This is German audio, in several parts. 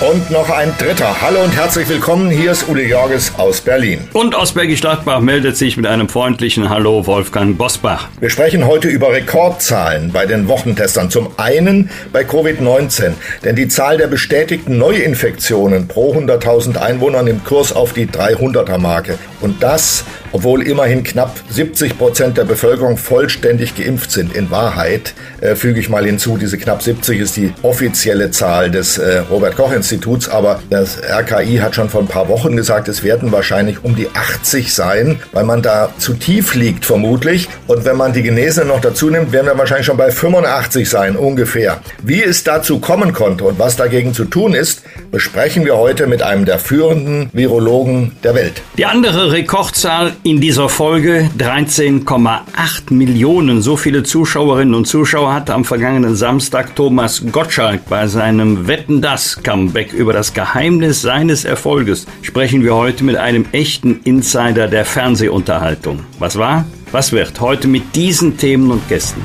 Und noch ein dritter. Hallo und herzlich willkommen. Hier ist Uli Jorges aus Berlin. Und aus Bergisch Gladbach meldet sich mit einem freundlichen Hallo Wolfgang Bosbach. Wir sprechen heute über Rekordzahlen bei den Wochentestern. Zum einen bei Covid-19, denn die Zahl der bestätigten Neuinfektionen pro 100.000 Einwohner nimmt Kurs auf die 300er-Marke. Und das, obwohl immerhin knapp 70 Prozent der Bevölkerung vollständig geimpft sind. In Wahrheit äh, füge ich mal hinzu, diese knapp 70 ist die offizielle Zahl des äh, Robert Koch Instituts, aber das RKI hat schon vor ein paar Wochen gesagt, es werden wahrscheinlich um die 80 sein, weil man da zu tief liegt vermutlich. Und wenn man die Genesenen noch dazu nimmt, werden wir wahrscheinlich schon bei 85 sein, ungefähr. Wie es dazu kommen konnte und was dagegen zu tun ist, besprechen wir heute mit einem der führenden Virologen der Welt. Die andere Rekordzahl in dieser Folge, 13,8 Millionen. So viele Zuschauerinnen und Zuschauer hatte am vergangenen Samstag Thomas Gottschalk bei seinem Wetten das Comeback über das Geheimnis seines Erfolges sprechen wir heute mit einem echten Insider der Fernsehunterhaltung. Was war? Was wird? Heute mit diesen Themen und Gästen.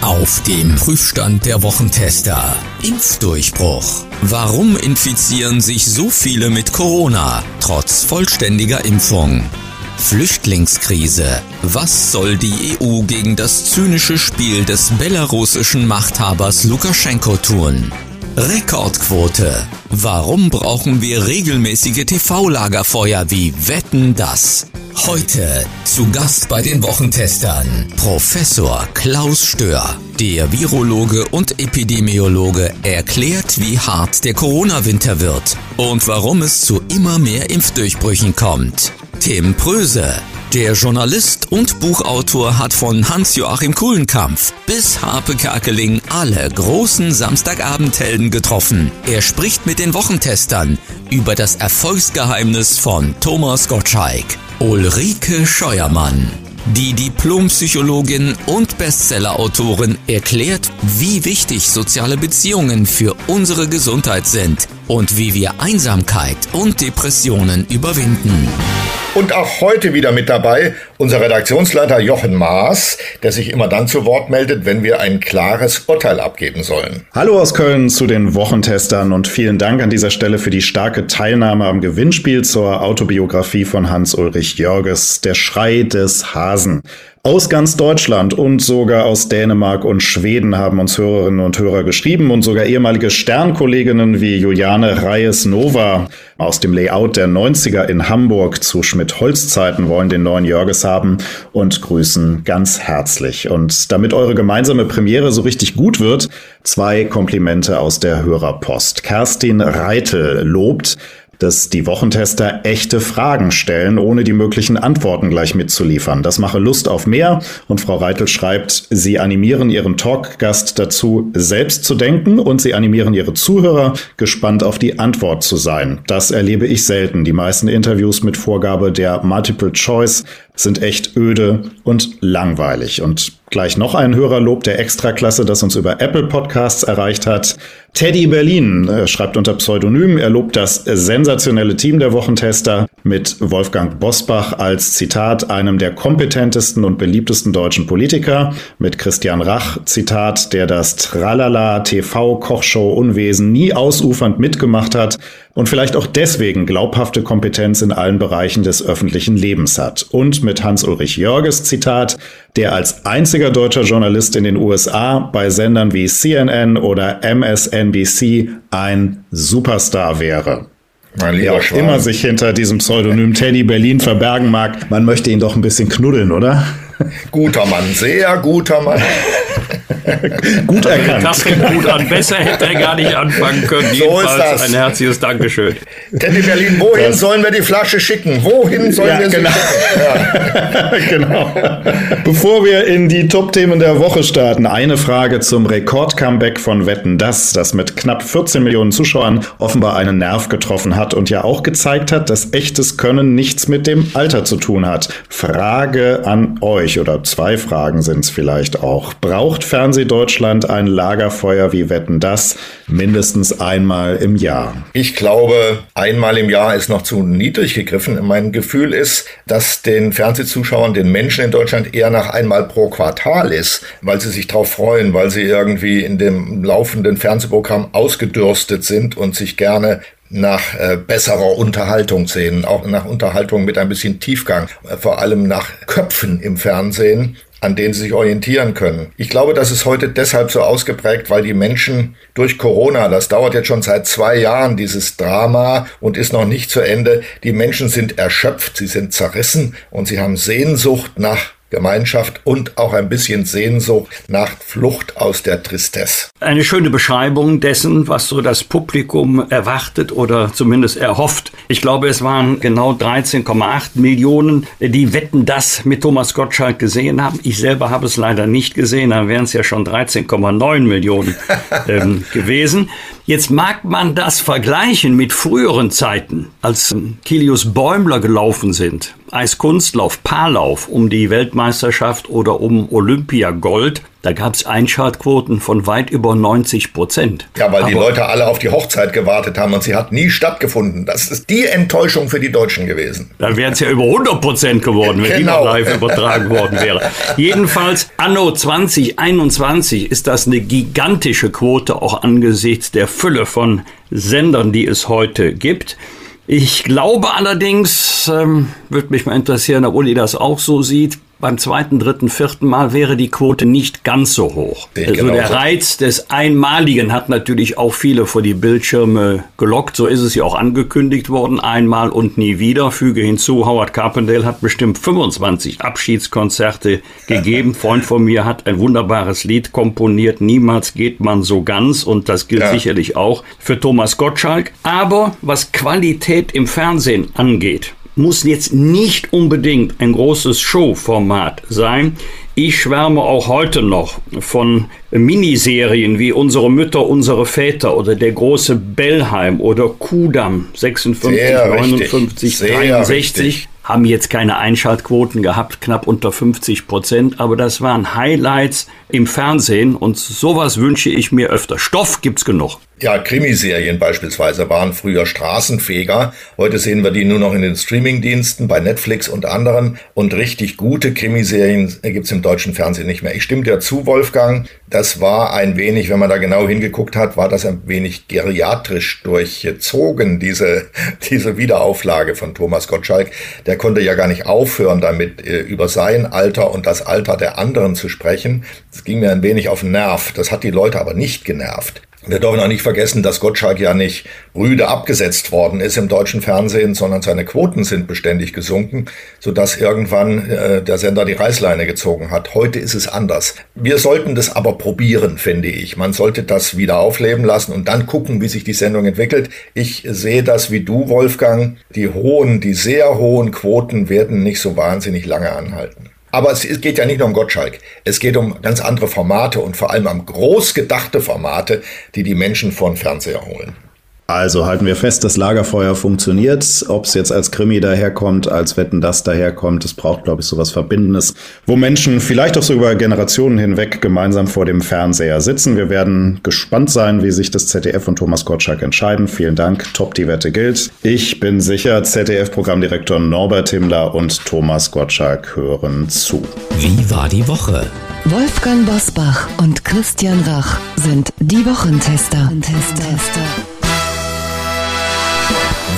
Auf dem Prüfstand der Wochentester. Impfdurchbruch. Warum infizieren sich so viele mit Corona, trotz vollständiger Impfung? Flüchtlingskrise. Was soll die EU gegen das zynische Spiel des belarussischen Machthabers Lukaschenko tun? Rekordquote. Warum brauchen wir regelmäßige TV-Lagerfeuer wie Wetten das? Heute zu Gast bei den Wochentestern Professor Klaus Stör. Der Virologe und Epidemiologe erklärt, wie hart der Corona-Winter wird und warum es zu immer mehr Impfdurchbrüchen kommt. Tim Pröse. Der Journalist und Buchautor hat von Hans-Joachim Kuhlenkampf bis Harpe Kerkeling alle großen Samstagabendhelden getroffen. Er spricht mit den Wochentestern über das Erfolgsgeheimnis von Thomas Gottschalk. Ulrike Scheuermann. Die Diplompsychologin und Bestsellerautorin erklärt, wie wichtig soziale Beziehungen für unsere Gesundheit sind und wie wir Einsamkeit und Depressionen überwinden. Und auch heute wieder mit dabei unser Redaktionsleiter Jochen Maas, der sich immer dann zu Wort meldet, wenn wir ein klares Urteil abgeben sollen. Hallo aus Köln zu den Wochentestern und vielen Dank an dieser Stelle für die starke Teilnahme am Gewinnspiel zur Autobiografie von Hans-Ulrich Jörges, Der Schrei des Hasen. Aus ganz Deutschland und sogar aus Dänemark und Schweden haben uns Hörerinnen und Hörer geschrieben und sogar ehemalige Sternkolleginnen wie Juliane Reyes-Nova aus dem Layout der 90er in Hamburg zu Schmidt-Holz-Zeiten wollen den neuen Jörges haben und grüßen ganz herzlich. Und damit eure gemeinsame Premiere so richtig gut wird, zwei Komplimente aus der Hörerpost. Kerstin Reitel lobt, dass die Wochentester echte Fragen stellen, ohne die möglichen Antworten gleich mitzuliefern. Das mache Lust auf mehr und Frau Reitel schreibt, sie animieren ihren Talkgast dazu, selbst zu denken und sie animieren ihre Zuhörer, gespannt auf die Antwort zu sein. Das erlebe ich selten. Die meisten Interviews mit Vorgabe der Multiple Choice sind echt öde und langweilig. Und gleich noch ein Hörerlob der Extraklasse, das uns über Apple Podcasts erreicht hat. Teddy Berlin äh, schreibt unter Pseudonym, er lobt das sensationelle Team der Wochentester mit Wolfgang Bosbach als Zitat einem der kompetentesten und beliebtesten deutschen Politiker, mit Christian Rach Zitat, der das Tralala TV Kochshow Unwesen nie ausufernd mitgemacht hat und vielleicht auch deswegen glaubhafte Kompetenz in allen Bereichen des öffentlichen Lebens hat. Und mit Hans-Ulrich Jörges Zitat, der als einziger deutscher Journalist in den USA bei Sendern wie CNN oder MSN NBC ein Superstar wäre. Mein lieber Wer immer sich hinter diesem Pseudonym Teddy Berlin verbergen mag, man möchte ihn doch ein bisschen knuddeln, oder? Guter Mann, sehr guter Mann. gut erkannt. Das fängt gut an. Besser hätte er gar nicht anfangen können. So Jedenfalls ein herzliches Dankeschön. Teddy Berlin, wohin das. sollen wir die Flasche schicken? Wohin sollen ja, wir sie genau. schicken? Ja. genau. Bevor wir in die Top-Themen der Woche starten, eine Frage zum Rekord-Comeback von Wetten Das, das mit knapp 14 Millionen Zuschauern offenbar einen Nerv getroffen hat und ja auch gezeigt hat, dass echtes Können nichts mit dem Alter zu tun hat. Frage an euch oder zwei Fragen sind es vielleicht auch. Braucht Fernsehdeutschland ein Lagerfeuer wie Wetten das mindestens einmal im Jahr? Ich glaube, einmal im Jahr ist noch zu niedrig gegriffen. Mein Gefühl ist, dass den Fernsehzuschauern, den Menschen in Deutschland eher nach einmal pro Quartal ist, weil sie sich darauf freuen, weil sie irgendwie in dem laufenden Fernsehprogramm ausgedürstet sind und sich gerne nach äh, besserer Unterhaltung sehen, auch nach Unterhaltung mit ein bisschen Tiefgang, vor allem nach Köpfen im Fernsehen, an denen sie sich orientieren können. Ich glaube, das ist heute deshalb so ausgeprägt, weil die Menschen durch Corona, das dauert jetzt schon seit zwei Jahren, dieses Drama und ist noch nicht zu Ende, die Menschen sind erschöpft, sie sind zerrissen und sie haben Sehnsucht nach Gemeinschaft und auch ein bisschen Sehnsucht nach Flucht aus der Tristesse. Eine schöne Beschreibung dessen, was so das Publikum erwartet oder zumindest erhofft. Ich glaube, es waren genau 13,8 Millionen, die Wetten das mit Thomas Gottschalk gesehen haben. Ich selber habe es leider nicht gesehen, dann wären es ja schon 13,9 Millionen ähm, gewesen. Jetzt mag man das vergleichen mit früheren Zeiten, als Kilius Bäumler gelaufen sind. Eiskunstlauf, Paarlauf um die Weltmeisterschaft oder um Olympiagold. Da gab es Einschaltquoten von weit über 90 Prozent. Ja, weil Aber die Leute alle auf die Hochzeit gewartet haben und sie hat nie stattgefunden. Das ist die Enttäuschung für die Deutschen gewesen. Dann wären es ja über 100 Prozent geworden, wenn genau. die noch live übertragen worden wäre. Jedenfalls, anno 2021 ist das eine gigantische Quote, auch angesichts der Fülle von Sendern, die es heute gibt. Ich glaube allerdings, ähm, würde mich mal interessieren, ob Uli das auch so sieht, beim zweiten, dritten, vierten Mal wäre die Quote nicht ganz so hoch. also genauso. der Reiz des Einmaligen hat natürlich auch viele vor die Bildschirme gelockt. So ist es ja auch angekündigt worden. Einmal und nie wieder. Füge hinzu, Howard Carpendale hat bestimmt 25 Abschiedskonzerte gegeben. Freund von mir hat ein wunderbares Lied komponiert. Niemals geht man so ganz. Und das gilt ja. sicherlich auch für Thomas Gottschalk. Aber was Qualität im Fernsehen angeht, muss jetzt nicht unbedingt ein großes Showformat sein. Ich schwärme auch heute noch von Miniserien wie Unsere Mütter, unsere Väter oder Der große Bellheim oder Kudam 56, Sehr 59, 63. Richtig. Haben jetzt keine Einschaltquoten gehabt, knapp unter 50 Prozent, aber das waren Highlights im Fernsehen und sowas wünsche ich mir öfter. Stoff gibt's genug. Ja, Krimiserien beispielsweise waren früher Straßenfeger. Heute sehen wir die nur noch in den Streamingdiensten, bei Netflix und anderen. Und richtig gute Krimiserien gibt's im deutschen Fernsehen nicht mehr. Ich stimme dir zu, Wolfgang. Das war ein wenig, wenn man da genau hingeguckt hat, war das ein wenig geriatrisch durchzogen, diese, diese Wiederauflage von Thomas Gottschalk. Der konnte ja gar nicht aufhören, damit äh, über sein Alter und das Alter der anderen zu sprechen. Das ging mir ein wenig auf den Nerv. Das hat die Leute aber nicht genervt. Wir dürfen auch nicht vergessen, dass Gottschalk ja nicht rüde abgesetzt worden ist im deutschen Fernsehen, sondern seine Quoten sind beständig gesunken, sodass irgendwann äh, der Sender die Reißleine gezogen hat. Heute ist es anders. Wir sollten das aber probieren, finde ich. Man sollte das wieder aufleben lassen und dann gucken, wie sich die Sendung entwickelt. Ich sehe das wie du, Wolfgang. Die hohen, die sehr hohen Quoten werden nicht so wahnsinnig lange anhalten. Aber es geht ja nicht nur um Gottschalk. Es geht um ganz andere Formate und vor allem um groß gedachte Formate, die die Menschen von Fernseher holen. Also halten wir fest, das Lagerfeuer funktioniert. Ob es jetzt als Krimi daherkommt, als Wetten das daherkommt, es braucht, glaube ich, sowas Verbindendes, wo Menschen vielleicht auch so über Generationen hinweg gemeinsam vor dem Fernseher sitzen. Wir werden gespannt sein, wie sich das ZDF und Thomas Gottschalk entscheiden. Vielen Dank. Top, die Wette gilt. Ich bin sicher, ZDF-Programmdirektor Norbert Himmler und Thomas Gottschalk hören zu. Wie war die Woche? Wolfgang Bosbach und Christian Rach sind die Wochentester. Wochentester.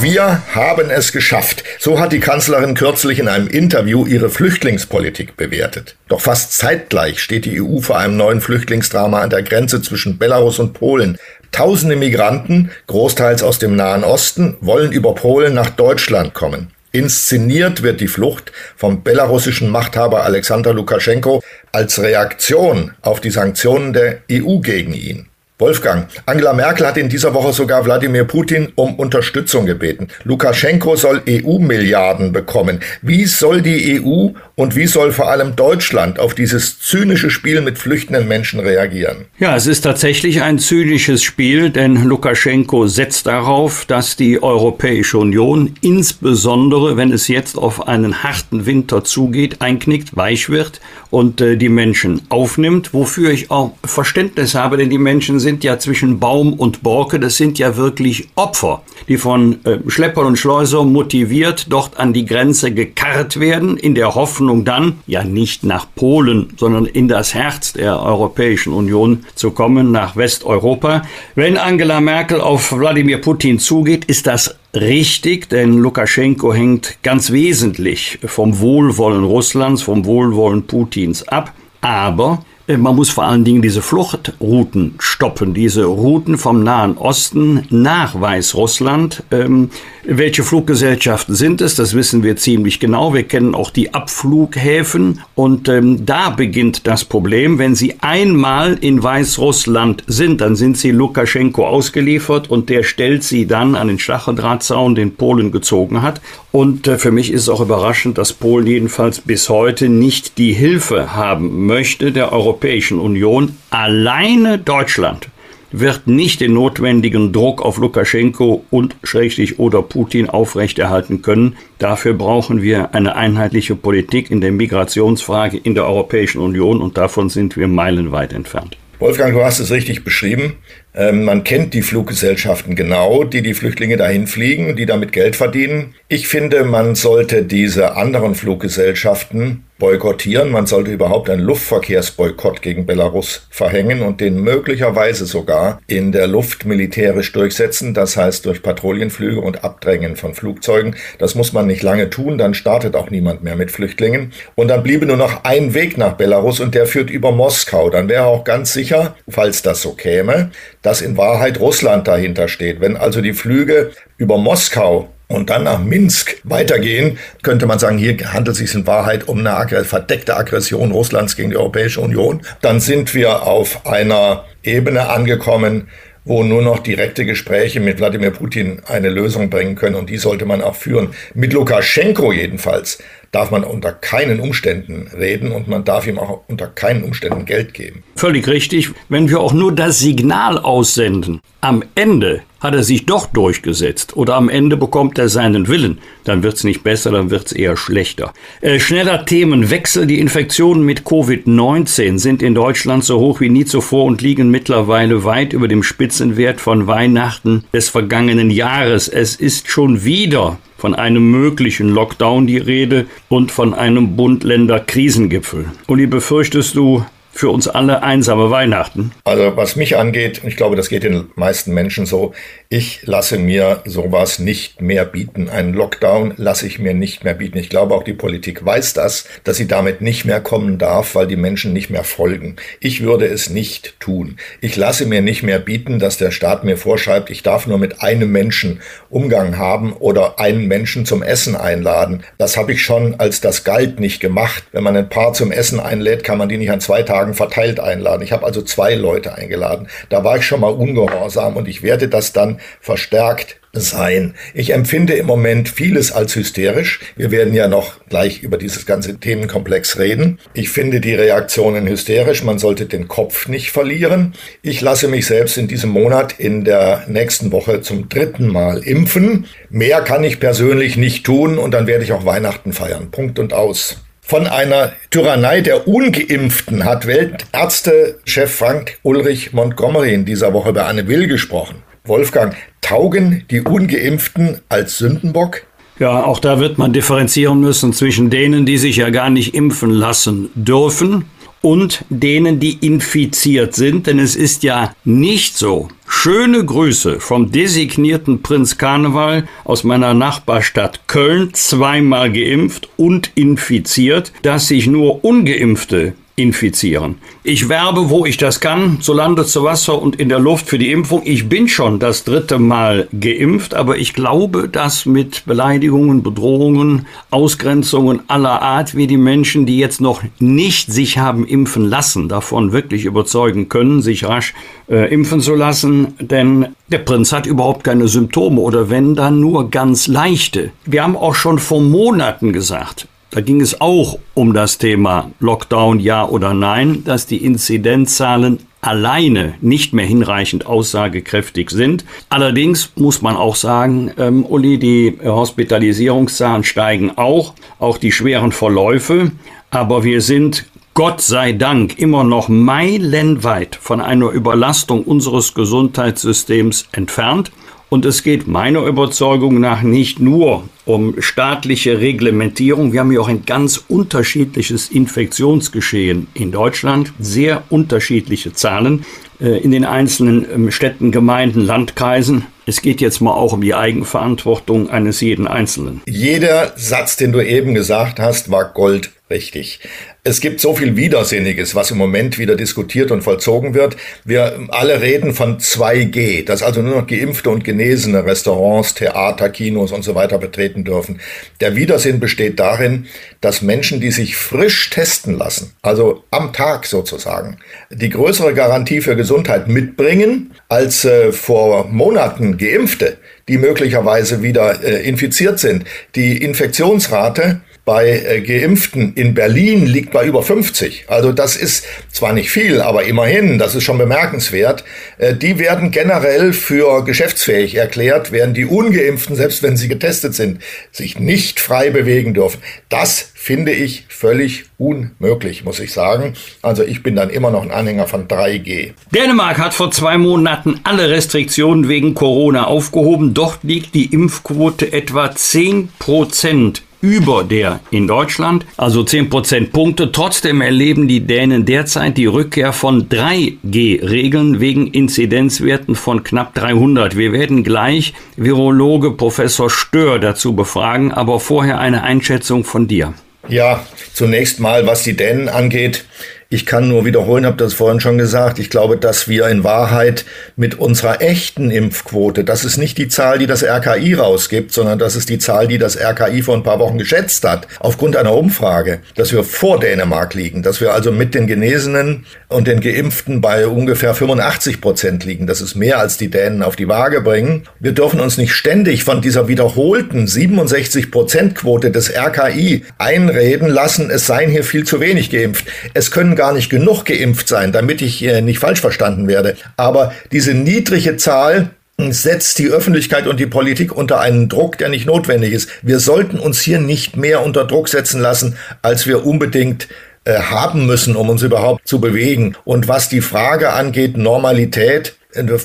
Wir haben es geschafft. So hat die Kanzlerin kürzlich in einem Interview ihre Flüchtlingspolitik bewertet. Doch fast zeitgleich steht die EU vor einem neuen Flüchtlingsdrama an der Grenze zwischen Belarus und Polen. Tausende Migranten, großteils aus dem Nahen Osten, wollen über Polen nach Deutschland kommen. Inszeniert wird die Flucht vom belarussischen Machthaber Alexander Lukaschenko als Reaktion auf die Sanktionen der EU gegen ihn. Wolfgang, Angela Merkel hat in dieser Woche sogar Wladimir Putin um Unterstützung gebeten. Lukaschenko soll EU-Milliarden bekommen. Wie soll die EU und wie soll vor allem Deutschland auf dieses zynische Spiel mit flüchtenden Menschen reagieren? Ja, es ist tatsächlich ein zynisches Spiel, denn Lukaschenko setzt darauf, dass die Europäische Union, insbesondere wenn es jetzt auf einen harten Winter zugeht, einknickt, weich wird und äh, die Menschen aufnimmt, wofür ich auch Verständnis habe, denn die Menschen sind ja zwischen Baum und Borke, das sind ja wirklich Opfer, die von äh, Schleppern und Schleusern motiviert dort an die Grenze gekarrt werden, in der Hoffnung dann, ja nicht nach Polen, sondern in das Herz der Europäischen Union zu kommen, nach Westeuropa. Wenn Angela Merkel auf Wladimir Putin zugeht, ist das richtig, denn Lukaschenko hängt ganz wesentlich vom Wohlwollen Russlands, vom Wohlwollen Putins ab. Aber man muss vor allen Dingen diese Fluchtrouten stoppen, diese Routen vom Nahen Osten nach Weißrussland. Ähm, welche Fluggesellschaften sind es? Das wissen wir ziemlich genau. Wir kennen auch die Abflughäfen. Und ähm, da beginnt das Problem. Wenn Sie einmal in Weißrussland sind, dann sind Sie Lukaschenko ausgeliefert und der stellt Sie dann an den Stacheldrahtzaun, den Polen gezogen hat. Und äh, für mich ist es auch überraschend, dass Polen jedenfalls bis heute nicht die Hilfe haben möchte der Europäischen Union. Alleine Deutschland wird nicht den notwendigen Druck auf Lukaschenko und Schrägstrich oder Putin aufrechterhalten können. Dafür brauchen wir eine einheitliche Politik in der Migrationsfrage in der Europäischen Union und davon sind wir meilenweit entfernt. Wolfgang, du hast es richtig beschrieben. Ähm, man kennt die Fluggesellschaften genau, die die Flüchtlinge dahin fliegen, die damit Geld verdienen. Ich finde, man sollte diese anderen Fluggesellschaften boykottieren. Man sollte überhaupt einen Luftverkehrsboykott gegen Belarus verhängen und den möglicherweise sogar in der Luft militärisch durchsetzen. Das heißt durch Patrouillenflüge und Abdrängen von Flugzeugen. Das muss man nicht lange tun, dann startet auch niemand mehr mit Flüchtlingen. Und dann bliebe nur noch ein Weg nach Belarus und der führt über Moskau. Dann wäre auch ganz sicher, falls das so käme, dass in Wahrheit Russland dahinter steht. Wenn also die Flüge über Moskau und dann nach Minsk weitergehen, könnte man sagen, hier handelt es sich in Wahrheit um eine verdeckte Aggression Russlands gegen die Europäische Union. Dann sind wir auf einer Ebene angekommen, wo nur noch direkte Gespräche mit Wladimir Putin eine Lösung bringen können. Und die sollte man auch führen. Mit Lukaschenko jedenfalls darf man unter keinen Umständen reden und man darf ihm auch unter keinen Umständen Geld geben. Völlig richtig. Wenn wir auch nur das Signal aussenden, am Ende hat er sich doch durchgesetzt oder am Ende bekommt er seinen Willen, dann wird es nicht besser, dann wird es eher schlechter. Äh, schneller Themenwechsel. Die Infektionen mit Covid-19 sind in Deutschland so hoch wie nie zuvor und liegen mittlerweile weit über dem Spitzenwert von Weihnachten des vergangenen Jahres. Es ist schon wieder von einem möglichen Lockdown die Rede und von einem Bund-Länder-Krisengipfel. Uli, befürchtest du, für uns alle einsame Weihnachten? Also was mich angeht, ich glaube, das geht den meisten Menschen so, ich lasse mir sowas nicht mehr bieten. Einen Lockdown lasse ich mir nicht mehr bieten. Ich glaube, auch die Politik weiß das, dass sie damit nicht mehr kommen darf, weil die Menschen nicht mehr folgen. Ich würde es nicht tun. Ich lasse mir nicht mehr bieten, dass der Staat mir vorschreibt, ich darf nur mit einem Menschen Umgang haben oder einen Menschen zum Essen einladen. Das habe ich schon, als das galt, nicht gemacht. Wenn man ein Paar zum Essen einlädt, kann man die nicht an zwei Tagen verteilt einladen. Ich habe also zwei Leute eingeladen. Da war ich schon mal ungehorsam und ich werde das dann verstärkt sein. Ich empfinde im Moment vieles als hysterisch. Wir werden ja noch gleich über dieses ganze Themenkomplex reden. Ich finde die Reaktionen hysterisch. Man sollte den Kopf nicht verlieren. Ich lasse mich selbst in diesem Monat in der nächsten Woche zum dritten Mal impfen. Mehr kann ich persönlich nicht tun und dann werde ich auch Weihnachten feiern. Punkt und aus. Von einer Tyrannei der Ungeimpften hat Weltärztechef Frank Ulrich Montgomery in dieser Woche bei Anne Will gesprochen. Wolfgang, taugen die ungeimpften als Sündenbock? Ja, auch da wird man differenzieren müssen zwischen denen, die sich ja gar nicht impfen lassen dürfen und denen, die infiziert sind, denn es ist ja nicht so. Schöne Grüße vom designierten Prinz Karneval aus meiner Nachbarstadt Köln, zweimal geimpft und infiziert, dass sich nur ungeimpfte infizieren. Ich werbe, wo ich das kann, zu Lande, zu Wasser und in der Luft für die Impfung. Ich bin schon das dritte Mal geimpft, aber ich glaube, dass mit Beleidigungen, Bedrohungen, Ausgrenzungen aller Art wir die Menschen, die jetzt noch nicht sich haben impfen lassen, davon wirklich überzeugen können, sich rasch äh, impfen zu lassen, denn der Prinz hat überhaupt keine Symptome oder wenn dann nur ganz leichte. Wir haben auch schon vor Monaten gesagt, da ging es auch um das Thema Lockdown, ja oder nein, dass die Inzidenzzahlen alleine nicht mehr hinreichend aussagekräftig sind. Allerdings muss man auch sagen, ähm, Uli, die Hospitalisierungszahlen steigen auch, auch die schweren Verläufe. Aber wir sind Gott sei Dank immer noch meilenweit von einer Überlastung unseres Gesundheitssystems entfernt. Und es geht meiner Überzeugung nach nicht nur um staatliche Reglementierung. Wir haben ja auch ein ganz unterschiedliches Infektionsgeschehen in Deutschland, sehr unterschiedliche Zahlen äh, in den einzelnen ähm, Städten, Gemeinden, Landkreisen. Es geht jetzt mal auch um die Eigenverantwortung eines jeden Einzelnen. Jeder Satz, den du eben gesagt hast, war Gold richtig. Es gibt so viel Widersinniges, was im Moment wieder diskutiert und vollzogen wird. Wir alle reden von 2G, dass also nur noch geimpfte und genesene Restaurants, Theater, Kinos und so weiter betreten dürfen. Der Widersinn besteht darin, dass Menschen, die sich frisch testen lassen, also am Tag sozusagen, die größere Garantie für Gesundheit mitbringen als äh, vor Monaten geimpfte, die möglicherweise wieder äh, infiziert sind. Die Infektionsrate bei äh, Geimpften in Berlin liegt bei über 50. Also das ist zwar nicht viel, aber immerhin, das ist schon bemerkenswert. Äh, die werden generell für geschäftsfähig erklärt, während die ungeimpften, selbst wenn sie getestet sind, sich nicht frei bewegen dürfen. Das finde ich völlig unmöglich, muss ich sagen. Also ich bin dann immer noch ein Anhänger von 3G. Dänemark hat vor zwei Monaten alle Restriktionen wegen Corona aufgehoben. Dort liegt die Impfquote etwa 10 Prozent über der in Deutschland, also 10 Prozentpunkte. Trotzdem erleben die Dänen derzeit die Rückkehr von 3G-Regeln wegen Inzidenzwerten von knapp 300. Wir werden gleich Virologe Professor Stör dazu befragen, aber vorher eine Einschätzung von dir. Ja, zunächst mal, was die Dänen angeht. Ich kann nur wiederholen, habe das vorhin schon gesagt. Ich glaube, dass wir in Wahrheit mit unserer echten Impfquote, das ist nicht die Zahl, die das RKI rausgibt, sondern das ist die Zahl, die das RKI vor ein paar Wochen geschätzt hat, aufgrund einer Umfrage, dass wir vor Dänemark liegen, dass wir also mit den Genesenen und den Geimpften bei ungefähr 85 Prozent liegen. Das ist mehr, als die Dänen auf die Waage bringen. Wir dürfen uns nicht ständig von dieser wiederholten 67 Prozent Quote des RKI einreden lassen, es seien hier viel zu wenig geimpft. Es können gar nicht genug geimpft sein, damit ich äh, nicht falsch verstanden werde. Aber diese niedrige Zahl setzt die Öffentlichkeit und die Politik unter einen Druck, der nicht notwendig ist. Wir sollten uns hier nicht mehr unter Druck setzen lassen, als wir unbedingt äh, haben müssen, um uns überhaupt zu bewegen. Und was die Frage angeht, Normalität,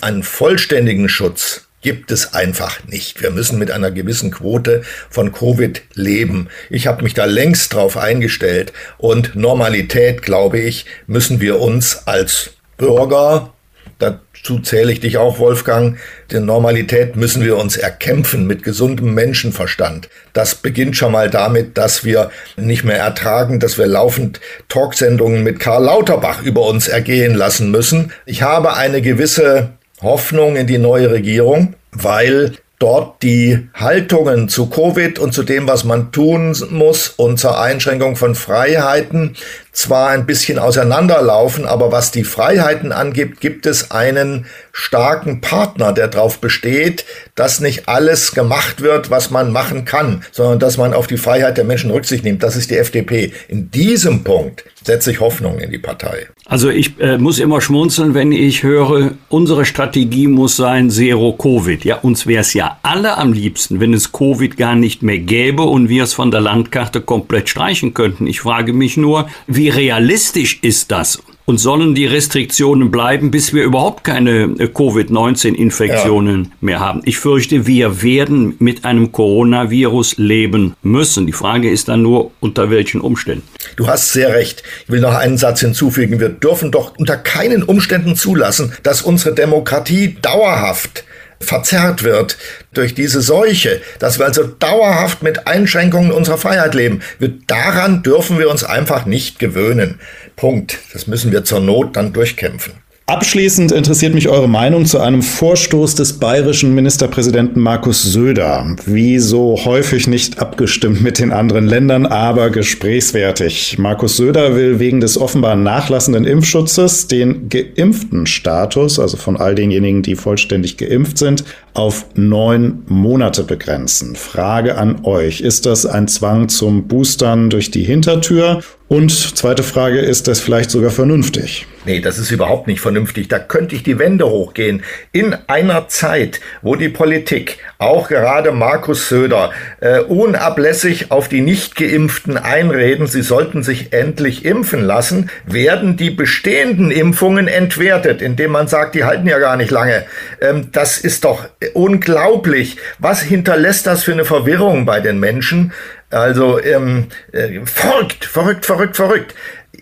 einen vollständigen Schutz gibt es einfach nicht. Wir müssen mit einer gewissen Quote von Covid leben. Ich habe mich da längst drauf eingestellt und Normalität, glaube ich, müssen wir uns als Bürger, dazu zähle ich dich auch, Wolfgang, die Normalität müssen wir uns erkämpfen mit gesundem Menschenverstand. Das beginnt schon mal damit, dass wir nicht mehr ertragen, dass wir laufend Talksendungen mit Karl Lauterbach über uns ergehen lassen müssen. Ich habe eine gewisse Hoffnung in die neue Regierung, weil dort die Haltungen zu Covid und zu dem, was man tun muss und zur Einschränkung von Freiheiten zwar ein bisschen auseinanderlaufen, aber was die Freiheiten angibt, gibt es einen starken Partner, der darauf besteht, dass nicht alles gemacht wird, was man machen kann, sondern dass man auf die Freiheit der Menschen Rücksicht nimmt. Das ist die FDP. In diesem Punkt setze ich Hoffnung in die Partei. Also ich äh, muss immer schmunzeln, wenn ich höre, unsere Strategie muss sein Zero Covid. Ja, uns wäre es ja alle am liebsten, wenn es Covid gar nicht mehr gäbe und wir es von der Landkarte komplett streichen könnten. Ich frage mich nur, wie realistisch ist das? Und sollen die Restriktionen bleiben, bis wir überhaupt keine äh, Covid-19-Infektionen ja. mehr haben? Ich fürchte, wir werden mit einem Coronavirus leben müssen. Die Frage ist dann nur, unter welchen Umständen. Du hast sehr recht. Ich will noch einen Satz hinzufügen. Wir dürfen doch unter keinen Umständen zulassen, dass unsere Demokratie dauerhaft verzerrt wird durch diese Seuche, dass wir also dauerhaft mit Einschränkungen unserer Freiheit leben. daran dürfen wir uns einfach nicht gewöhnen. Punkt. Das müssen wir zur Not dann durchkämpfen. Abschließend interessiert mich eure Meinung zu einem Vorstoß des bayerischen Ministerpräsidenten Markus Söder. Wie so häufig nicht abgestimmt mit den anderen Ländern, aber gesprächswertig. Markus Söder will wegen des offenbar nachlassenden Impfschutzes den geimpften Status, also von all denjenigen, die vollständig geimpft sind, auf neun Monate begrenzen. Frage an euch. Ist das ein Zwang zum Boostern durch die Hintertür und zweite Frage, ist das vielleicht sogar vernünftig? Nee, das ist überhaupt nicht vernünftig. Da könnte ich die Wände hochgehen. In einer Zeit, wo die Politik, auch gerade Markus Söder, äh, unablässig auf die Nicht-Geimpften einreden, sie sollten sich endlich impfen lassen, werden die bestehenden Impfungen entwertet, indem man sagt, die halten ja gar nicht lange. Ähm, das ist doch unglaublich. Was hinterlässt das für eine Verwirrung bei den Menschen? Also ähm, äh, verrückt, verrückt, verrückt, verrückt.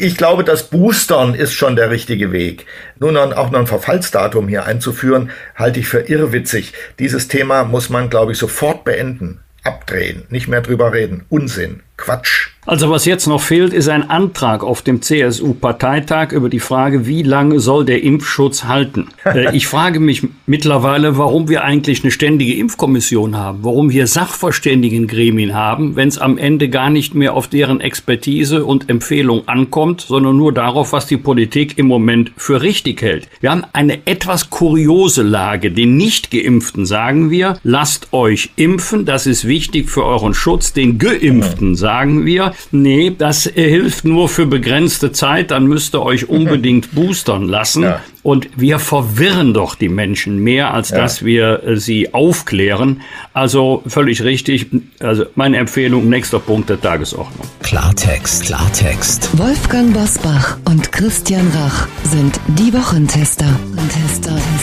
Ich glaube, das Boostern ist schon der richtige Weg. Nun auch noch ein Verfallsdatum hier einzuführen, halte ich für irrwitzig. Dieses Thema muss man, glaube ich, sofort beenden, abdrehen, nicht mehr drüber reden. Unsinn, Quatsch. Also was jetzt noch fehlt, ist ein Antrag auf dem CSU-Parteitag über die Frage, wie lange soll der Impfschutz halten. Äh, ich frage mich mittlerweile, warum wir eigentlich eine ständige Impfkommission haben, warum wir Sachverständigengremien haben, wenn es am Ende gar nicht mehr auf deren Expertise und Empfehlung ankommt, sondern nur darauf, was die Politik im Moment für richtig hält. Wir haben eine etwas kuriose Lage. Den Nicht-Geimpften sagen wir, lasst euch impfen, das ist wichtig für euren Schutz. Den Geimpften sagen wir, nee, das hilft nur für begrenzte Zeit, dann müsst ihr euch unbedingt boostern lassen. Ja. Und wir verwirren doch die Menschen mehr, als ja. dass wir äh, sie aufklären. Also völlig richtig. Also meine Empfehlung, nächster Punkt der Tagesordnung. Klartext, Klartext. Wolfgang Bosbach und Christian Rach sind die Wochentester. Tester, Tester.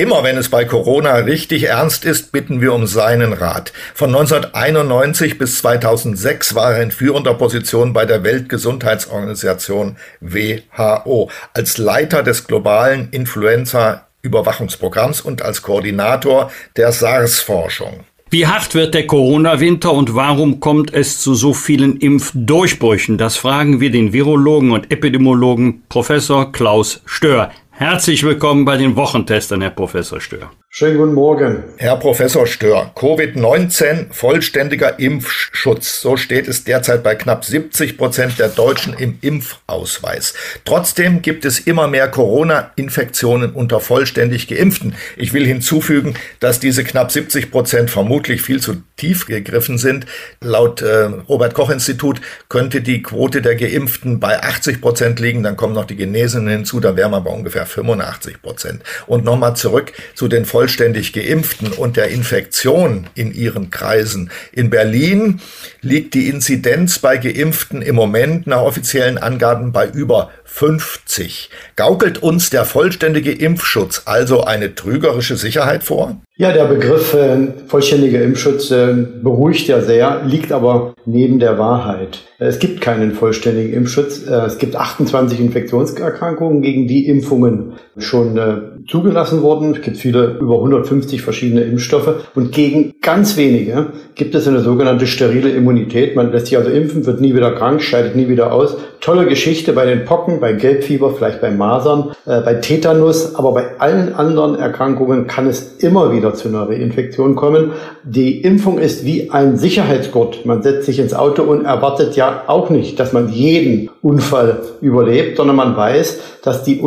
Immer wenn es bei Corona richtig ernst ist, bitten wir um seinen Rat. Von 1991 bis 2006 war er in führender Position bei der Weltgesundheitsorganisation WHO als Leiter des globalen Influenza-Überwachungsprogramms und als Koordinator der SARS-Forschung. Wie hart wird der Corona-Winter und warum kommt es zu so vielen Impfdurchbrüchen? Das fragen wir den Virologen und Epidemiologen Professor Klaus Stör. Herzlich willkommen bei den Wochentestern, Herr Professor Stör. Schönen guten Morgen. Herr Professor Stör, Covid-19 vollständiger Impfschutz. So steht es derzeit bei knapp 70 Prozent der Deutschen im Impfausweis. Trotzdem gibt es immer mehr Corona-Infektionen unter vollständig Geimpften. Ich will hinzufügen, dass diese knapp 70 Prozent vermutlich viel zu tief gegriffen sind. Laut äh, Robert Koch Institut könnte die Quote der Geimpften bei 80 Prozent liegen. Dann kommen noch die Genesenen hinzu. Da wären wir bei ungefähr 85 Prozent. Und nochmal zurück zu den vollständig geimpften und der Infektion in ihren Kreisen. In Berlin liegt die Inzidenz bei Geimpften im Moment nach offiziellen Angaben bei über 50. Gaukelt uns der vollständige Impfschutz also eine trügerische Sicherheit vor? Ja, der Begriff äh, vollständiger Impfschutz äh, beruhigt ja sehr, liegt aber neben der Wahrheit. Es gibt keinen vollständigen Impfschutz. Äh, es gibt 28 Infektionserkrankungen, gegen die Impfungen schon äh, zugelassen wurden. Es gibt viele, über 150 verschiedene Impfstoffe. Und gegen ganz wenige gibt es eine sogenannte sterile Immunität. Man lässt sich also impfen, wird nie wieder krank, scheidet nie wieder aus. Tolle Geschichte bei den Pocken, bei Gelbfieber, vielleicht bei Masern, äh, bei Tetanus. Aber bei allen anderen Erkrankungen kann es immer wieder zu einer Reinfektion kommen. Die Impfung ist wie ein Sicherheitsgurt. Man setzt sich ins Auto und erwartet ja auch nicht, dass man jeden Unfall überlebt, sondern man weiß, dass die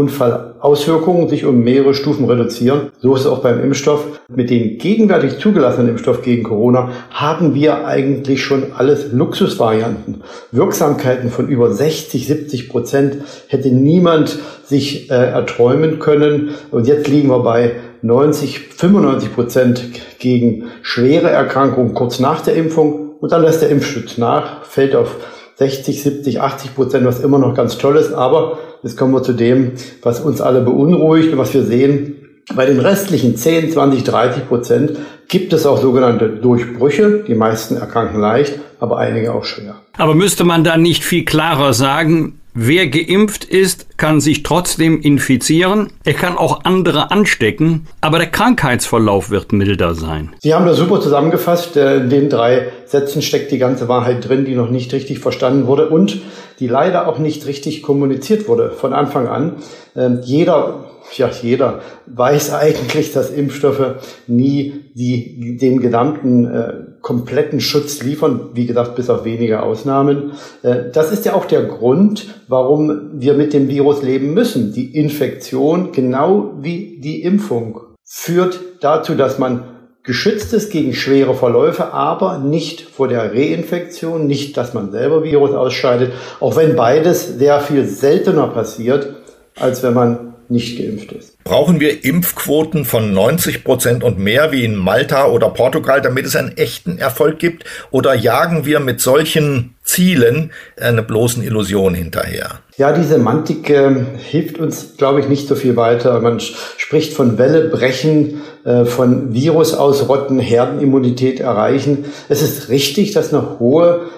Unfallauswirkungen sich um mehrere Stufen reduzieren. So ist es auch beim Impfstoff. Mit den gegenwärtig zugelassenen Impfstoff gegen Corona haben wir eigentlich schon alles Luxusvarianten. Wirksamkeiten von über 60, 70 Prozent hätte niemand sich äh, erträumen können. Und jetzt liegen wir bei 90, 95 Prozent gegen schwere Erkrankungen kurz nach der Impfung. Und dann lässt der Impfschutz nach, fällt auf 60, 70, 80 Prozent, was immer noch ganz toll ist. Aber jetzt kommen wir zu dem, was uns alle beunruhigt und was wir sehen. Bei den restlichen 10, 20, 30 Prozent gibt es auch sogenannte Durchbrüche. Die meisten erkranken leicht, aber einige auch schwer. Aber müsste man dann nicht viel klarer sagen, wer geimpft ist, kann sich trotzdem infizieren. Er kann auch andere anstecken, aber der Krankheitsverlauf wird milder sein. Sie haben das super zusammengefasst. Äh, in den drei Sätzen steckt die ganze Wahrheit drin, die noch nicht richtig verstanden wurde und die leider auch nicht richtig kommuniziert wurde von Anfang an. Ähm, jeder ja, jeder weiß eigentlich, dass Impfstoffe nie die, den gesamten äh, kompletten Schutz liefern, wie gesagt, bis auf wenige Ausnahmen. Äh, das ist ja auch der Grund, warum wir mit dem Virus leben müssen. Die Infektion, genau wie die Impfung, führt dazu, dass man geschützt ist gegen schwere Verläufe, aber nicht vor der Reinfektion, nicht, dass man selber Virus ausscheidet, auch wenn beides sehr viel seltener passiert, als wenn man nicht geimpft ist. Brauchen wir Impfquoten von 90 Prozent und mehr wie in Malta oder Portugal, damit es einen echten Erfolg gibt? Oder jagen wir mit solchen Zielen eine bloßen Illusion hinterher? Ja, die Semantik äh, hilft uns, glaube ich, nicht so viel weiter. Man spricht von Welle brechen, äh, von Virus ausrotten, Herdenimmunität erreichen. Es ist richtig, dass eine hohe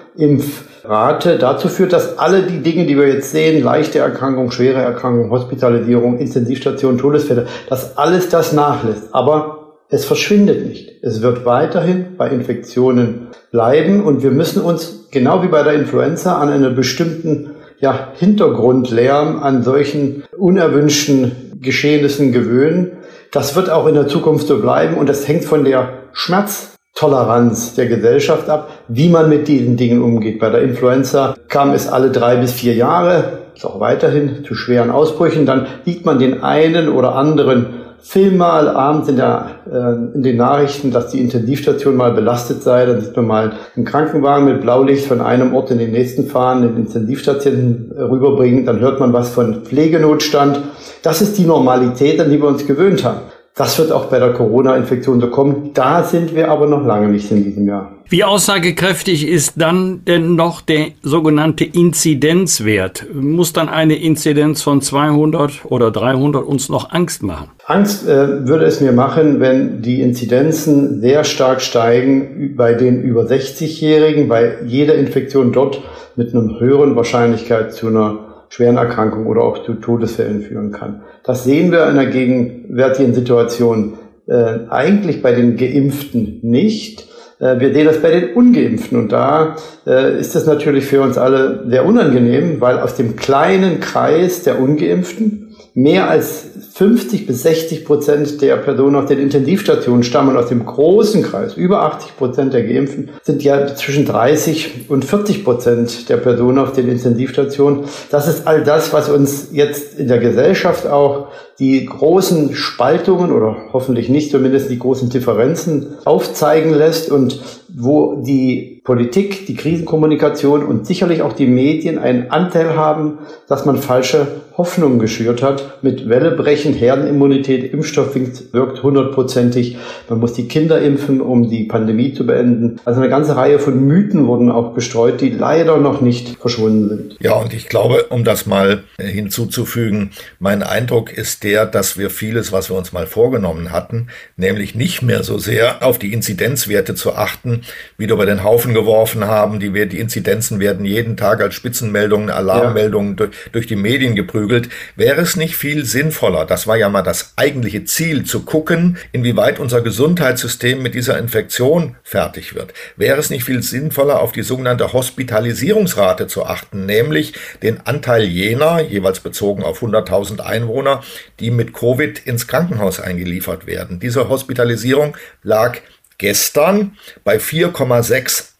Impfrate dazu führt, dass alle die Dinge, die wir jetzt sehen, leichte Erkrankung, schwere Erkrankung, Hospitalisierung, Intensivstation, Todesfälle, dass alles das nachlässt. Aber es verschwindet nicht. Es wird weiterhin bei Infektionen bleiben und wir müssen uns, genau wie bei der Influenza, an einen bestimmten ja, Hintergrundlärm, an solchen unerwünschten Geschehnissen gewöhnen. Das wird auch in der Zukunft so bleiben und das hängt von der Schmerz Toleranz der Gesellschaft ab, wie man mit diesen Dingen umgeht. Bei der Influenza kam es alle drei bis vier Jahre, ist auch weiterhin zu schweren Ausbrüchen. Dann liegt man den einen oder anderen Film mal abends in, der, äh, in den Nachrichten, dass die Intensivstation mal belastet sei. Dann sieht man mal einen Krankenwagen mit Blaulicht von einem Ort in den nächsten fahren, den Intensivstationen rüberbringen. Dann hört man was von Pflegenotstand. Das ist die Normalität, an die wir uns gewöhnt haben. Das wird auch bei der Corona-Infektion so kommen. Da sind wir aber noch lange nicht in diesem Jahr. Wie aussagekräftig ist dann denn noch der sogenannte Inzidenzwert? Muss dann eine Inzidenz von 200 oder 300 uns noch Angst machen? Angst äh, würde es mir machen, wenn die Inzidenzen sehr stark steigen bei den über 60-Jährigen, weil jede Infektion dort mit einer höheren Wahrscheinlichkeit zu einer schweren Erkrankungen oder auch zu Todesfällen führen kann. Das sehen wir in der gegenwärtigen Situation äh, eigentlich bei den Geimpften nicht. Äh, wir sehen das bei den Ungeimpften und da äh, ist es natürlich für uns alle sehr unangenehm, weil aus dem kleinen Kreis der Ungeimpften mehr als 50 bis 60 Prozent der Personen auf den Intensivstationen stammen aus dem großen Kreis. Über 80 Prozent der Geimpften sind ja zwischen 30 und 40 Prozent der Personen auf den Intensivstationen. Das ist all das, was uns jetzt in der Gesellschaft auch die großen Spaltungen oder hoffentlich nicht zumindest die großen Differenzen aufzeigen lässt und wo die Politik, die Krisenkommunikation und sicherlich auch die Medien einen Anteil haben, dass man falsche Hoffnungen geschürt hat. Mit Wellebrechen, Herdenimmunität, Impfstoff wirkt hundertprozentig. Man muss die Kinder impfen, um die Pandemie zu beenden. Also eine ganze Reihe von Mythen wurden auch gestreut, die leider noch nicht verschwunden sind. Ja, und ich glaube, um das mal hinzuzufügen, mein Eindruck ist der, dass wir vieles, was wir uns mal vorgenommen hatten, nämlich nicht mehr so sehr auf die Inzidenzwerte zu achten, wieder über den Haufen geworfen haben. Die, die Inzidenzen werden jeden Tag als Spitzenmeldungen, Alarmmeldungen ja. durch, durch die Medien geprüft geprügelt. Wäre es nicht viel sinnvoller, das war ja mal das eigentliche Ziel, zu gucken, inwieweit unser Gesundheitssystem mit dieser Infektion fertig wird? Wäre es nicht viel sinnvoller, auf die sogenannte Hospitalisierungsrate zu achten, nämlich den Anteil jener, jeweils bezogen auf 100.000 Einwohner, die mit Covid ins Krankenhaus eingeliefert werden? Diese Hospitalisierung lag gestern bei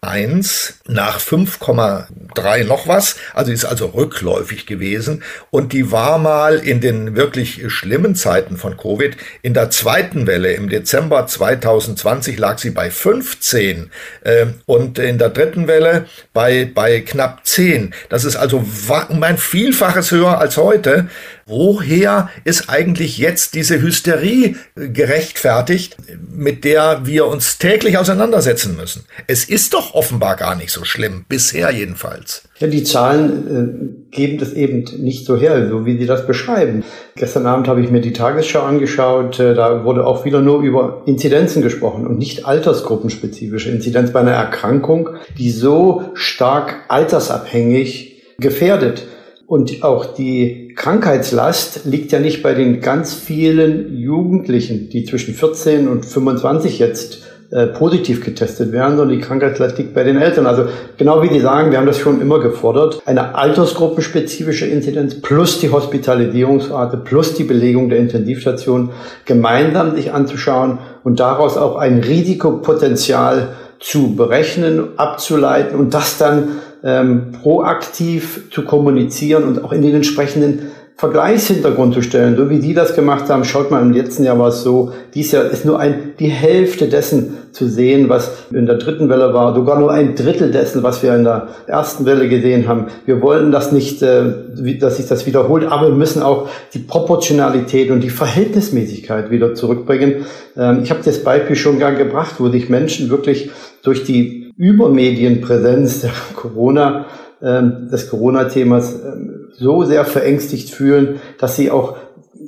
4,61 nach 5,3 noch was, also ist also rückläufig gewesen und die war mal in den wirklich schlimmen Zeiten von Covid in der zweiten Welle im Dezember 2020 lag sie bei 15 äh, und in der dritten Welle bei bei knapp 10. Das ist also um ein Vielfaches höher als heute. Woher ist eigentlich jetzt diese Hysterie gerechtfertigt, mit der wir uns täglich auseinandersetzen müssen? Es ist doch offenbar gar nicht so schlimm, bisher jedenfalls. Ja, die Zahlen äh, geben das eben nicht so her, so wie Sie das beschreiben. Gestern Abend habe ich mir die Tagesschau angeschaut, äh, da wurde auch wieder nur über Inzidenzen gesprochen und nicht altersgruppenspezifische Inzidenz bei einer Erkrankung, die so stark altersabhängig gefährdet Und auch die Krankheitslast liegt ja nicht bei den ganz vielen Jugendlichen, die zwischen 14 und 25 jetzt äh, positiv getestet werden, sondern die Krankheitslast liegt bei den Eltern. Also genau wie die sagen, wir haben das schon immer gefordert, eine altersgruppenspezifische Inzidenz plus die Hospitalisierungsrate plus die Belegung der Intensivstation gemeinsam sich anzuschauen und daraus auch ein Risikopotenzial zu berechnen, abzuleiten und das dann ähm, proaktiv zu kommunizieren und auch in den entsprechenden Vergleichshintergrund zu stellen, so wie die das gemacht haben. Schaut mal, im letzten Jahr war es so, dieses Jahr ist nur ein, die Hälfte dessen zu sehen, was in der dritten Welle war, sogar nur ein Drittel dessen, was wir in der ersten Welle gesehen haben. Wir wollen das nicht, äh, dass sich das wiederholt, aber wir müssen auch die Proportionalität und die Verhältnismäßigkeit wieder zurückbringen. Ähm, ich habe das Beispiel schon gar gebracht, wo sich Menschen wirklich durch die Übermedienpräsenz der Corona ähm, des Corona-Themas ähm, so sehr verängstigt fühlen, dass sie auch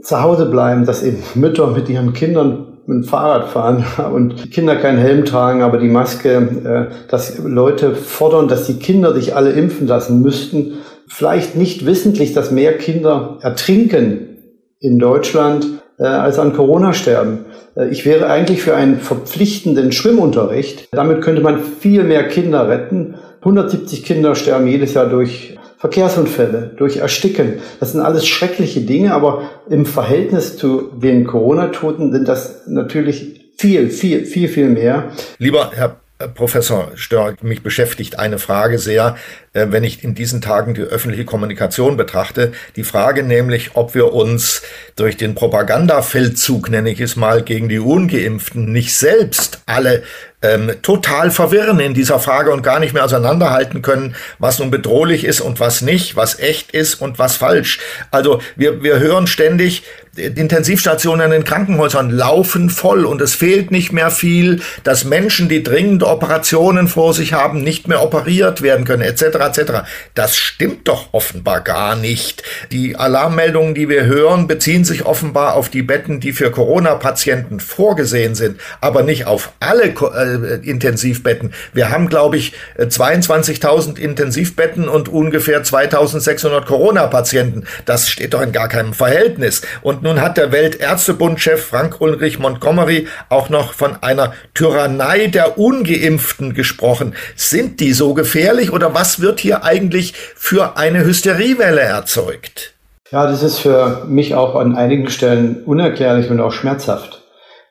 zu Hause bleiben, dass eben Mütter mit ihren Kindern mit dem Fahrrad fahren und die Kinder keinen Helm tragen, aber die Maske, äh, dass Leute fordern, dass die Kinder sich alle impfen lassen müssten, vielleicht nicht wissentlich, dass mehr Kinder ertrinken in Deutschland äh, als an Corona sterben. Äh, ich wäre eigentlich für einen verpflichtenden Schwimmunterricht. Damit könnte man viel mehr Kinder retten 170 Kinder sterben jedes Jahr durch Verkehrsunfälle, durch Ersticken. Das sind alles schreckliche Dinge, aber im Verhältnis zu den Corona-Toten sind das natürlich viel, viel, viel, viel mehr. Lieber Herr Professor Stör, mich beschäftigt eine Frage sehr, äh, wenn ich in diesen Tagen die öffentliche Kommunikation betrachte. Die Frage nämlich, ob wir uns durch den Propagandafeldzug, nenne ich es mal, gegen die Ungeimpften nicht selbst alle ähm, total verwirren in dieser Frage und gar nicht mehr auseinanderhalten können, was nun bedrohlich ist und was nicht, was echt ist und was falsch. Also wir, wir hören ständig, Intensivstationen in den Krankenhäusern laufen voll und es fehlt nicht mehr viel, dass Menschen, die dringende Operationen vor sich haben, nicht mehr operiert werden können, etc. etc. Das stimmt doch offenbar gar nicht. Die Alarmmeldungen, die wir hören, beziehen sich offenbar auf die Betten, die für Corona-Patienten vorgesehen sind, aber nicht auf alle äh, Intensivbetten. Wir haben, glaube ich, 22.000 Intensivbetten und ungefähr 2.600 Corona-Patienten. Das steht doch in gar keinem Verhältnis. Und nun hat der Weltärztebund-Chef Frank Ulrich Montgomery auch noch von einer Tyrannei der Ungeimpften gesprochen. Sind die so gefährlich oder was wird hier eigentlich für eine Hysteriewelle erzeugt? Ja, das ist für mich auch an einigen Stellen unerklärlich und auch schmerzhaft.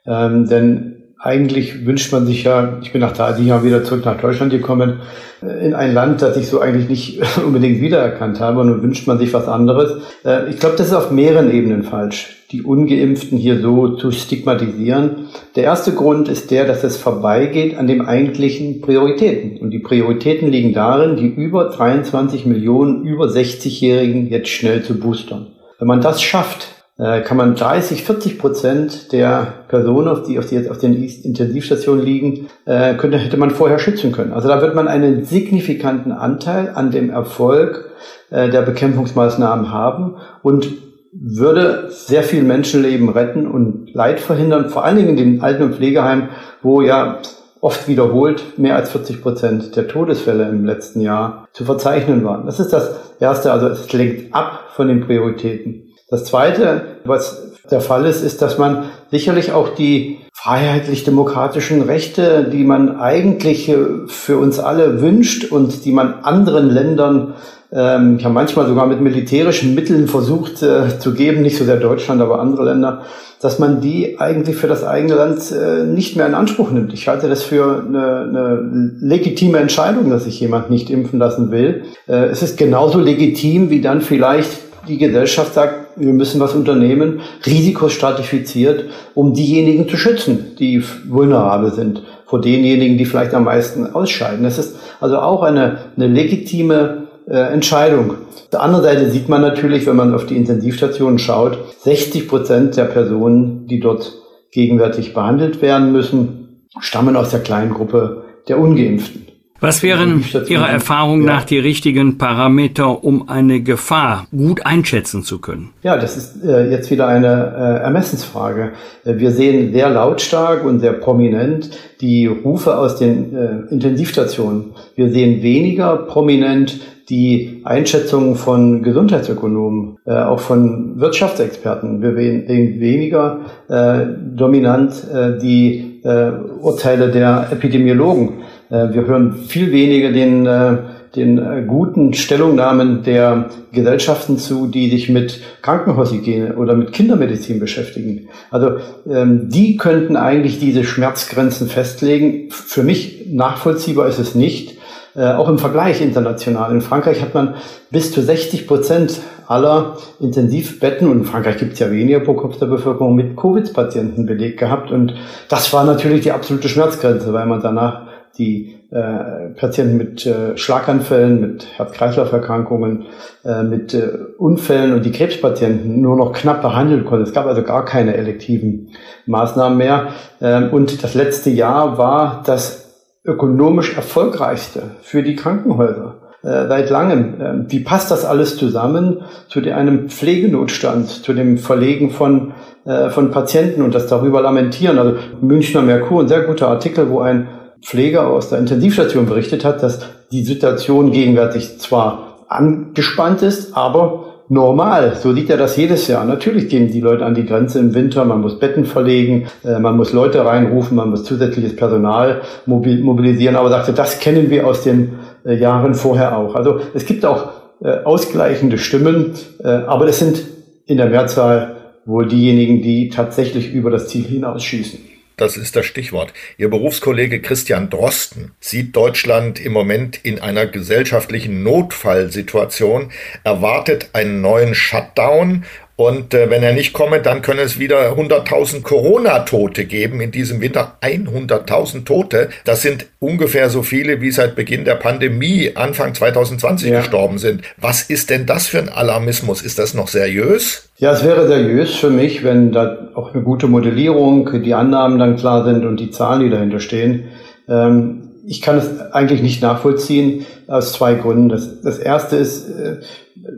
Ähm, denn eigentlich wünscht man sich ja, ich bin nach drei Jahren wieder zurück nach Deutschland gekommen, äh, in ein Land, das ich so eigentlich nicht unbedingt wiedererkannt habe. Und wünscht man sich was anderes. Äh, ich glaube, das ist auf mehreren Ebenen falsch, die Ungeimpften hier so zu stigmatisieren. Der erste Grund ist der, dass es vorbeigeht an den eigentlichen Prioritäten. Und die Prioritäten liegen darin, die über 23 Millionen über 60-Jährigen jetzt schnell zu boostern. Wenn man das schafft, äh, kann man 30, 40 Prozent der Personen, auf die, auf die jetzt auf den Intensivstationen liegen, äh, könnte, hätte man vorher schützen können. Also da wird man einen signifikanten Anteil an dem Erfolg äh, der Bekämpfungsmaßnahmen haben und würde sehr viel Menschenleben retten und Leid verhindern, vor allen Dingen in den Alten- und Pflegeheimen, wo ja oft wiederholt mehr als 40 Prozent der Todesfälle im letzten Jahr zu verzeichnen waren. Das ist das Erste, also es lenkt ab von den Prioritäten. Das Zweite, was der Fall ist, ist, dass man sicherlich auch die freiheitlich-demokratischen Rechte, die man eigentlich für uns alle wünscht und die man anderen Ländern ähm, ja manchmal sogar mit militärischen Mitteln versucht äh, zu geben, nicht so sehr Deutschland, aber andere Länder, dass man die eigentlich für das eigene Land äh, nicht mehr in Anspruch nimmt. Ich halte das für eine, eine legitime Entscheidung, dass sich jemand nicht impfen lassen will. Äh, es ist genauso legitim, wie dann vielleicht die Gesellschaft sagt, wir müssen was unternehmen, risikostratifiziert, um diejenigen zu schützen, die vulnerabel sind, vor denjenigen, die vielleicht am meisten ausscheiden. Das ist also auch eine, eine legitime äh, Entscheidung. Auf der anderen Seite sieht man natürlich, wenn man auf die Intensivstationen schaut, 60 Prozent der Personen, die dort gegenwärtig behandelt werden müssen, stammen aus der kleinen Gruppe der Ungeimpften. Was wären Ihrer Erfahrung nach die richtigen Parameter, um eine Gefahr gut einschätzen zu können? Ja, das ist äh, jetzt wieder eine äh, Ermessensfrage. Äh, wir sehen sehr lautstark und sehr prominent die Rufe aus den äh, Intensivstationen. Wir sehen weniger prominent die Einschätzungen von Gesundheitsökonomen, äh, auch von Wirtschaftsexperten. Wir sehen weniger äh, dominant äh, die äh, Urteile der Epidemiologen. Äh, wir hören viel weniger den, äh, den äh, guten Stellungnahmen der Gesellschaften zu, die sich mit Krankenhaushygiene oder mit Kindermedizin beschäftigen. Also ähm, die könnten eigentlich diese Schmerzgrenzen festlegen. Für mich nachvollziehbar ist es nicht. Auch im Vergleich international. In Frankreich hat man bis zu 60 Prozent aller Intensivbetten, und in Frankreich gibt es ja weniger pro Kopf der Bevölkerung, mit Covid-Patienten belegt gehabt. Und das war natürlich die absolute Schmerzgrenze, weil man danach die äh, Patienten mit äh, Schlaganfällen, mit Herz-Kreislauf-Erkrankungen, äh, mit äh, Unfällen und die Krebspatienten nur noch knapp behandeln konnte. Es gab also gar keine elektiven Maßnahmen mehr. Ähm, und das letzte Jahr war das ökonomisch erfolgreichste für die Krankenhäuser äh, seit langem. Äh, wie passt das alles zusammen zu einem Pflegenotstand, zu dem Verlegen von, äh, von Patienten und das darüber lamentieren? Also Münchner Merkur, ein sehr guter Artikel, wo ein Pfleger aus der Intensivstation berichtet hat, dass die Situation gegenwärtig zwar angespannt ist, aber normal. So sieht er das jedes Jahr. Natürlich gehen die Leute an die Grenze im Winter, man muss Betten verlegen, äh, man muss Leute reinrufen, man muss zusätzliches Personal mobilisieren. Aber sagte, das kennen wir aus den äh, Jahren vorher auch. Also es gibt auch äh, ausgleichende Stimmen, aber das sind in der Mehrzahl wohl diejenigen, die tatsächlich über das Ziel hinausschießen. Das ist das Stichwort. Ihr Berufskollege Christian Drosten sieht Deutschland im Moment in einer gesellschaftlichen Notfallsituation, erwartet einen neuen Shutdown und äh, wenn er nicht komme, dann könne es wieder 100.000 Corona-Tote geben. In diesem Winter 100.000 Tote. Das sind ungefähr so viele, wie seit Beginn der Pandemie Anfang 2020 ja. gestorben sind. Was ist denn das für ein Alarmismus? Ist das noch seriös? Ja, es wäre seriös für mich, wenn da auch eine gute Modellierung, die Annahmen dann klar sind und die Zahlen, die dahinter stehen. Ähm, ich kann es eigentlich nicht nachvollziehen aus zwei Gründen. Das, das erste ist, äh,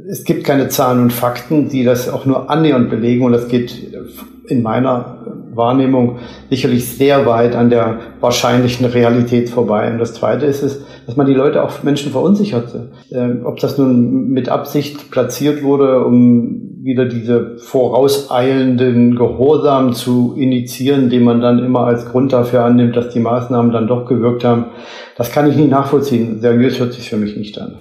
es gibt keine Zahlen und Fakten, die das auch nur annähernd belegen und das geht in meiner Wahrnehmung sicherlich sehr weit an der wahrscheinlichen Realität vorbei. Und das Zweite ist es, dass man die Leute auch Menschen verunsicherte. Ähm, ob das nun mit Absicht platziert wurde, um wieder diese vorauseilenden Gehorsam zu initiieren, den man dann immer als Grund dafür annimmt, dass die Maßnahmen dann doch gewirkt haben, das kann ich nicht nachvollziehen. Seriös hört sich für mich nicht an.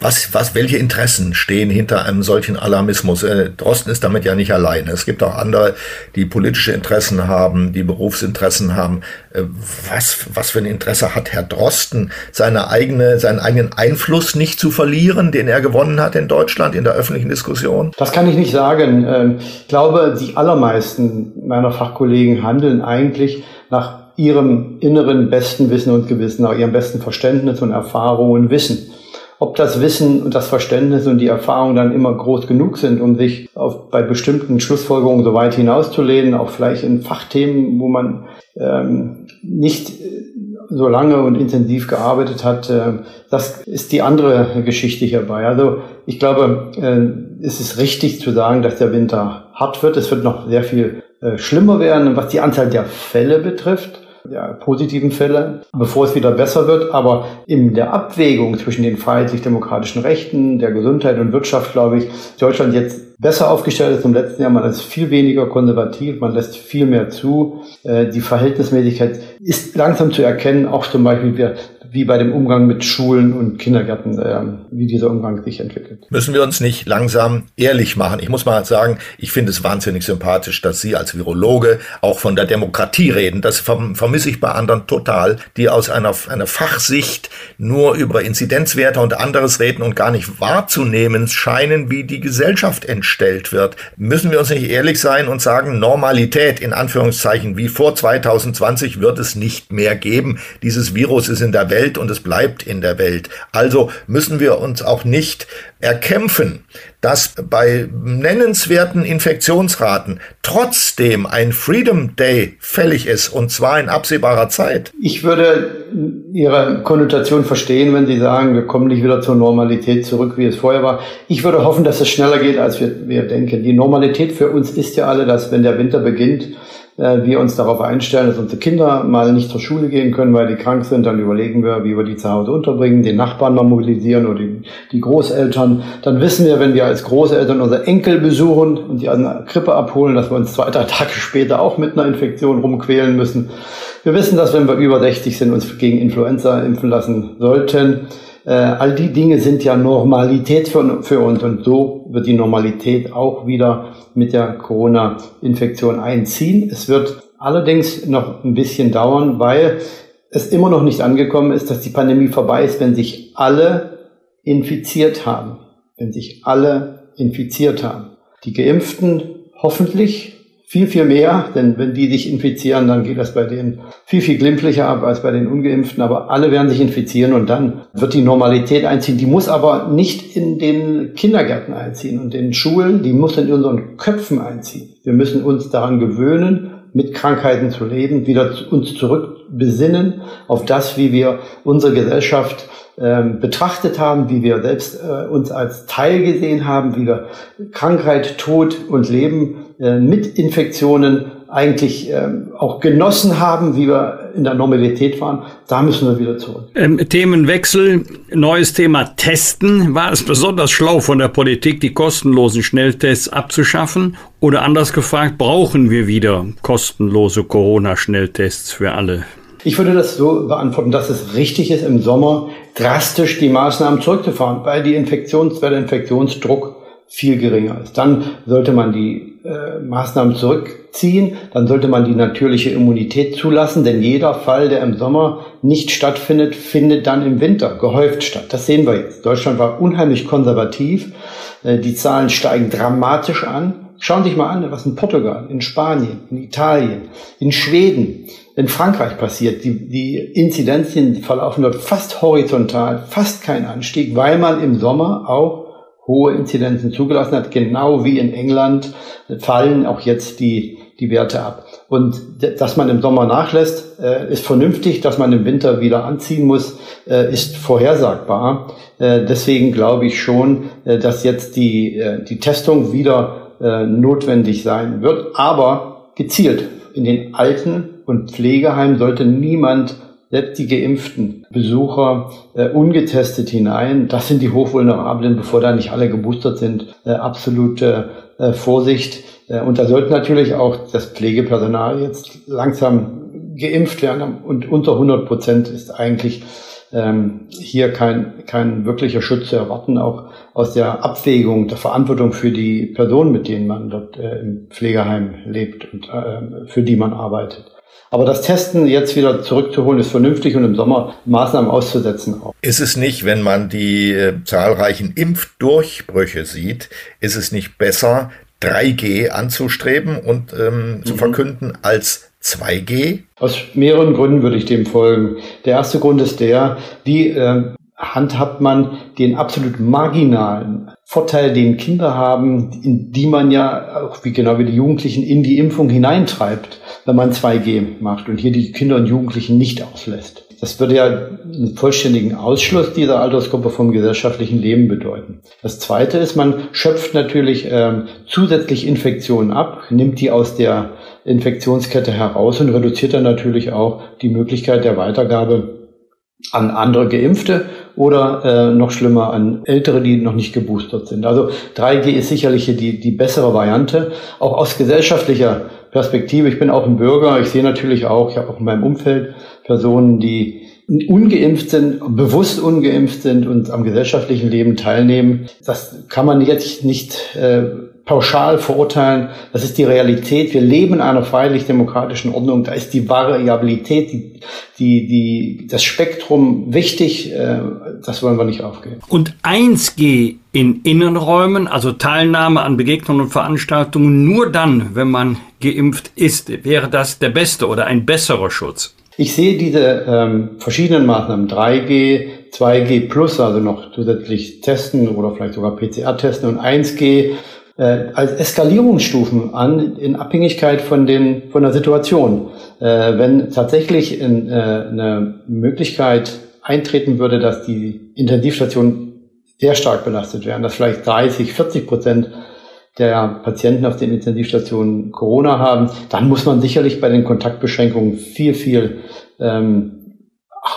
Was, was, welche Interessen stehen hinter einem solchen Alarmismus? Äh, Drosten ist damit ja nicht alleine. Es gibt auch andere, die politische Interessen haben, die Berufsinteressen haben. Äh, was, was für ein Interesse hat Herr Drosten, seine eigene, seinen eigenen Einfluss nicht zu verlieren, den er gewonnen hat in Deutschland in der öffentlichen Diskussion? Das kann ich nicht sagen. Ähm, ich glaube, die allermeisten meiner Fachkollegen handeln eigentlich nach ihrem inneren besten Wissen und Gewissen, nach ihrem besten Verständnis und Erfahrung und Wissen. Ob das Wissen und das Verständnis und die Erfahrung dann immer groß genug sind, um sich auf, bei bestimmten Schlussfolgerungen so weit hinauszulehnen, auch vielleicht in Fachthemen, wo man ähm, nicht äh, so lange und intensiv gearbeitet hat, äh, das ist die andere Geschichte hierbei. Also ich glaube, äh, es ist richtig zu sagen, dass der Winter hart wird. Es wird noch sehr viel äh, schlimmer werden, was die Anzahl der Fälle betrifft ja, positiven Fälle, bevor es wieder besser wird. Aber in der Abwägung zwischen den freiheitlich-demokratischen Rechten, der Gesundheit und Wirtschaft, glaube ich, Deutschland jetzt besser aufgestellt ist im letzten Jahr. Man ist viel weniger konservativ, man lässt viel mehr zu. Äh, die Verhältnismäßigkeit ist langsam zu erkennen, auch zum Beispiel wie bei dem Umgang mit Schulen und Kindergärten, äh, wie dieser Umgang sich entwickelt. Müssen wir uns nicht langsam ehrlich machen? Ich muss mal sagen, ich finde es wahnsinnig sympathisch, dass Sie als Virologe auch von der Demokratie reden. Das vermisse ich bei anderen total, die aus einer, einer Fachsicht nur über Inzidenzwerte und anderes reden und gar nicht wahrzunehmen scheinen, wie die Gesellschaft entstellt wird. Müssen wir uns nicht ehrlich sein und sagen, Normalität in Anführungszeichen wie vor 2020 wird es nicht mehr geben. Dieses Virus ist in der Welt Welt und es bleibt in der Welt. Also müssen wir uns auch nicht erkämpfen, dass bei nennenswerten Infektionsraten trotzdem ein Freedom Day fällig ist und zwar in absehbarer Zeit. Ich würde Ihre Konnotation verstehen, wenn Sie sagen, wir kommen nicht wieder zur Normalität zurück, wie es vorher war. Ich würde hoffen, dass es schneller geht, als wir, wir denken. Die Normalität für uns ist ja alle, dass wenn der Winter beginnt, äh, wir uns darauf einstellen, dass unsere Kinder mal nicht zur Schule gehen können, weil die krank sind. Dann überlegen wir, wie wir die zu Hause unterbringen, den Nachbarn mal mobilisieren oder die, die Großeltern. Dann wissen wir, wenn wir als Großeltern unsere Enkel besuchen und die an der Krippe abholen, dass wir uns zwei, drei Tage später auch mit einer Infektion rumquälen müssen. Wir wissen, dass wenn wir über 60 sind, uns gegen Influenza impfen lassen sollten. Äh, all die Dinge sind ja Normalität für, für uns und so wird die Normalität auch wieder mit der Corona-Infektion einziehen. Es wird allerdings noch ein bisschen dauern, weil es immer noch nicht angekommen ist, dass die Pandemie vorbei ist, wenn sich alle infiziert haben. Wenn sich alle infiziert haben. Die Geimpften hoffentlich viel, viel mehr, denn wenn die sich infizieren, dann geht das bei denen viel, viel glimpflicher ab als bei den Ungeimpften, aber alle werden sich infizieren und dann wird die Normalität einziehen. Die muss aber nicht in den Kindergärten einziehen und in den Schulen, die muss in unseren Köpfen einziehen. Wir müssen uns daran gewöhnen, mit Krankheiten zu leben, wieder uns zurückbesinnen auf das, wie wir unsere Gesellschaft ähm, betrachtet haben, wie wir selbst äh, uns als Teil gesehen haben, wie wir Krankheit, Tod und Leben äh, mit Infektionen eigentlich ähm, auch genossen haben, wie wir in der Normalität waren, da müssen wir wieder zurück. Ähm, Themenwechsel, neues Thema Testen. War es besonders schlau von der Politik, die kostenlosen Schnelltests abzuschaffen? Oder anders gefragt, brauchen wir wieder kostenlose Corona-Schnelltests für alle? Ich würde das so beantworten, dass es richtig ist, im Sommer drastisch die Maßnahmen zurückzufahren, weil die Infektions, weil der Infektionsdruck viel geringer ist. Dann sollte man die äh, Maßnahmen zurückziehen, dann sollte man die natürliche Immunität zulassen, denn jeder Fall, der im Sommer nicht stattfindet, findet dann im Winter gehäuft statt. Das sehen wir jetzt. Deutschland war unheimlich konservativ. Äh, die Zahlen steigen dramatisch an. Schauen Sie sich mal an, was in Portugal, in Spanien, in Italien, in Schweden, in Frankreich passiert. Die, die Inzidenzien verlaufen dort fast horizontal, fast kein Anstieg, weil man im Sommer auch hohe Inzidenzen zugelassen hat, genau wie in England fallen auch jetzt die, die Werte ab. Und dass man im Sommer nachlässt, äh, ist vernünftig, dass man im Winter wieder anziehen muss, äh, ist vorhersagbar. Äh, deswegen glaube ich schon, dass jetzt die, die Testung wieder notwendig sein wird, aber gezielt. In den Alten- und Pflegeheimen sollte niemand selbst die geimpften Besucher äh, ungetestet hinein. Das sind die Hochvulnerablen, bevor da nicht alle geboostert sind. Äh, absolute äh, Vorsicht. Äh, und da sollte natürlich auch das Pflegepersonal jetzt langsam geimpft werden. Und unter 100 Prozent ist eigentlich ähm, hier kein, kein wirklicher Schutz zu erwarten, auch aus der Abwägung der Verantwortung für die Personen, mit denen man dort äh, im Pflegeheim lebt und äh, für die man arbeitet. Aber das Testen jetzt wieder zurückzuholen, ist vernünftig und im Sommer Maßnahmen auszusetzen auch. Ist es nicht, wenn man die äh, zahlreichen Impfdurchbrüche sieht, ist es nicht besser, 3G anzustreben und ähm, mhm. zu verkünden als 2G? Aus mehreren Gründen würde ich dem folgen. Der erste Grund ist der, wie äh, handhabt man den absolut marginalen Vorteil, den Kinder haben, in die man ja auch wie genau wie die Jugendlichen in die Impfung hineintreibt, wenn man 2G macht und hier die Kinder und Jugendlichen nicht auslässt. Das würde ja einen vollständigen Ausschluss dieser Altersgruppe vom gesellschaftlichen Leben bedeuten. Das Zweite ist, man schöpft natürlich ähm, zusätzlich Infektionen ab, nimmt die aus der Infektionskette heraus und reduziert dann natürlich auch die Möglichkeit der Weitergabe an andere Geimpfte oder äh, noch schlimmer an Ältere, die noch nicht geboostert sind. Also 3G ist sicherlich die, die bessere Variante, auch aus gesellschaftlicher Perspektive. Ich bin auch ein Bürger, ich sehe natürlich auch, ich habe auch in meinem Umfeld Personen, die ungeimpft sind, bewusst ungeimpft sind und am gesellschaftlichen Leben teilnehmen. Das kann man jetzt nicht äh, pauschal verurteilen. Das ist die Realität. Wir leben in einer freiheitlich-demokratischen Ordnung. Da ist die Variabilität, die, die, die, das Spektrum wichtig. Äh, das wollen wir nicht aufgeben. Und 1G in Innenräumen, also Teilnahme an Begegnungen und Veranstaltungen, nur dann, wenn man geimpft ist, wäre das der beste oder ein besserer Schutz. Ich sehe diese ähm, verschiedenen Maßnahmen 3G, 2G plus, also noch zusätzlich testen oder vielleicht sogar PCR testen und 1G äh, als Eskalierungsstufen an in Abhängigkeit von den von der Situation. Äh, wenn tatsächlich in, äh, eine Möglichkeit eintreten würde, dass die Intensivstationen sehr stark belastet werden, dass vielleicht 30, 40 Prozent der Patienten auf den Intensivstationen Corona haben, dann muss man sicherlich bei den Kontaktbeschränkungen viel, viel ähm,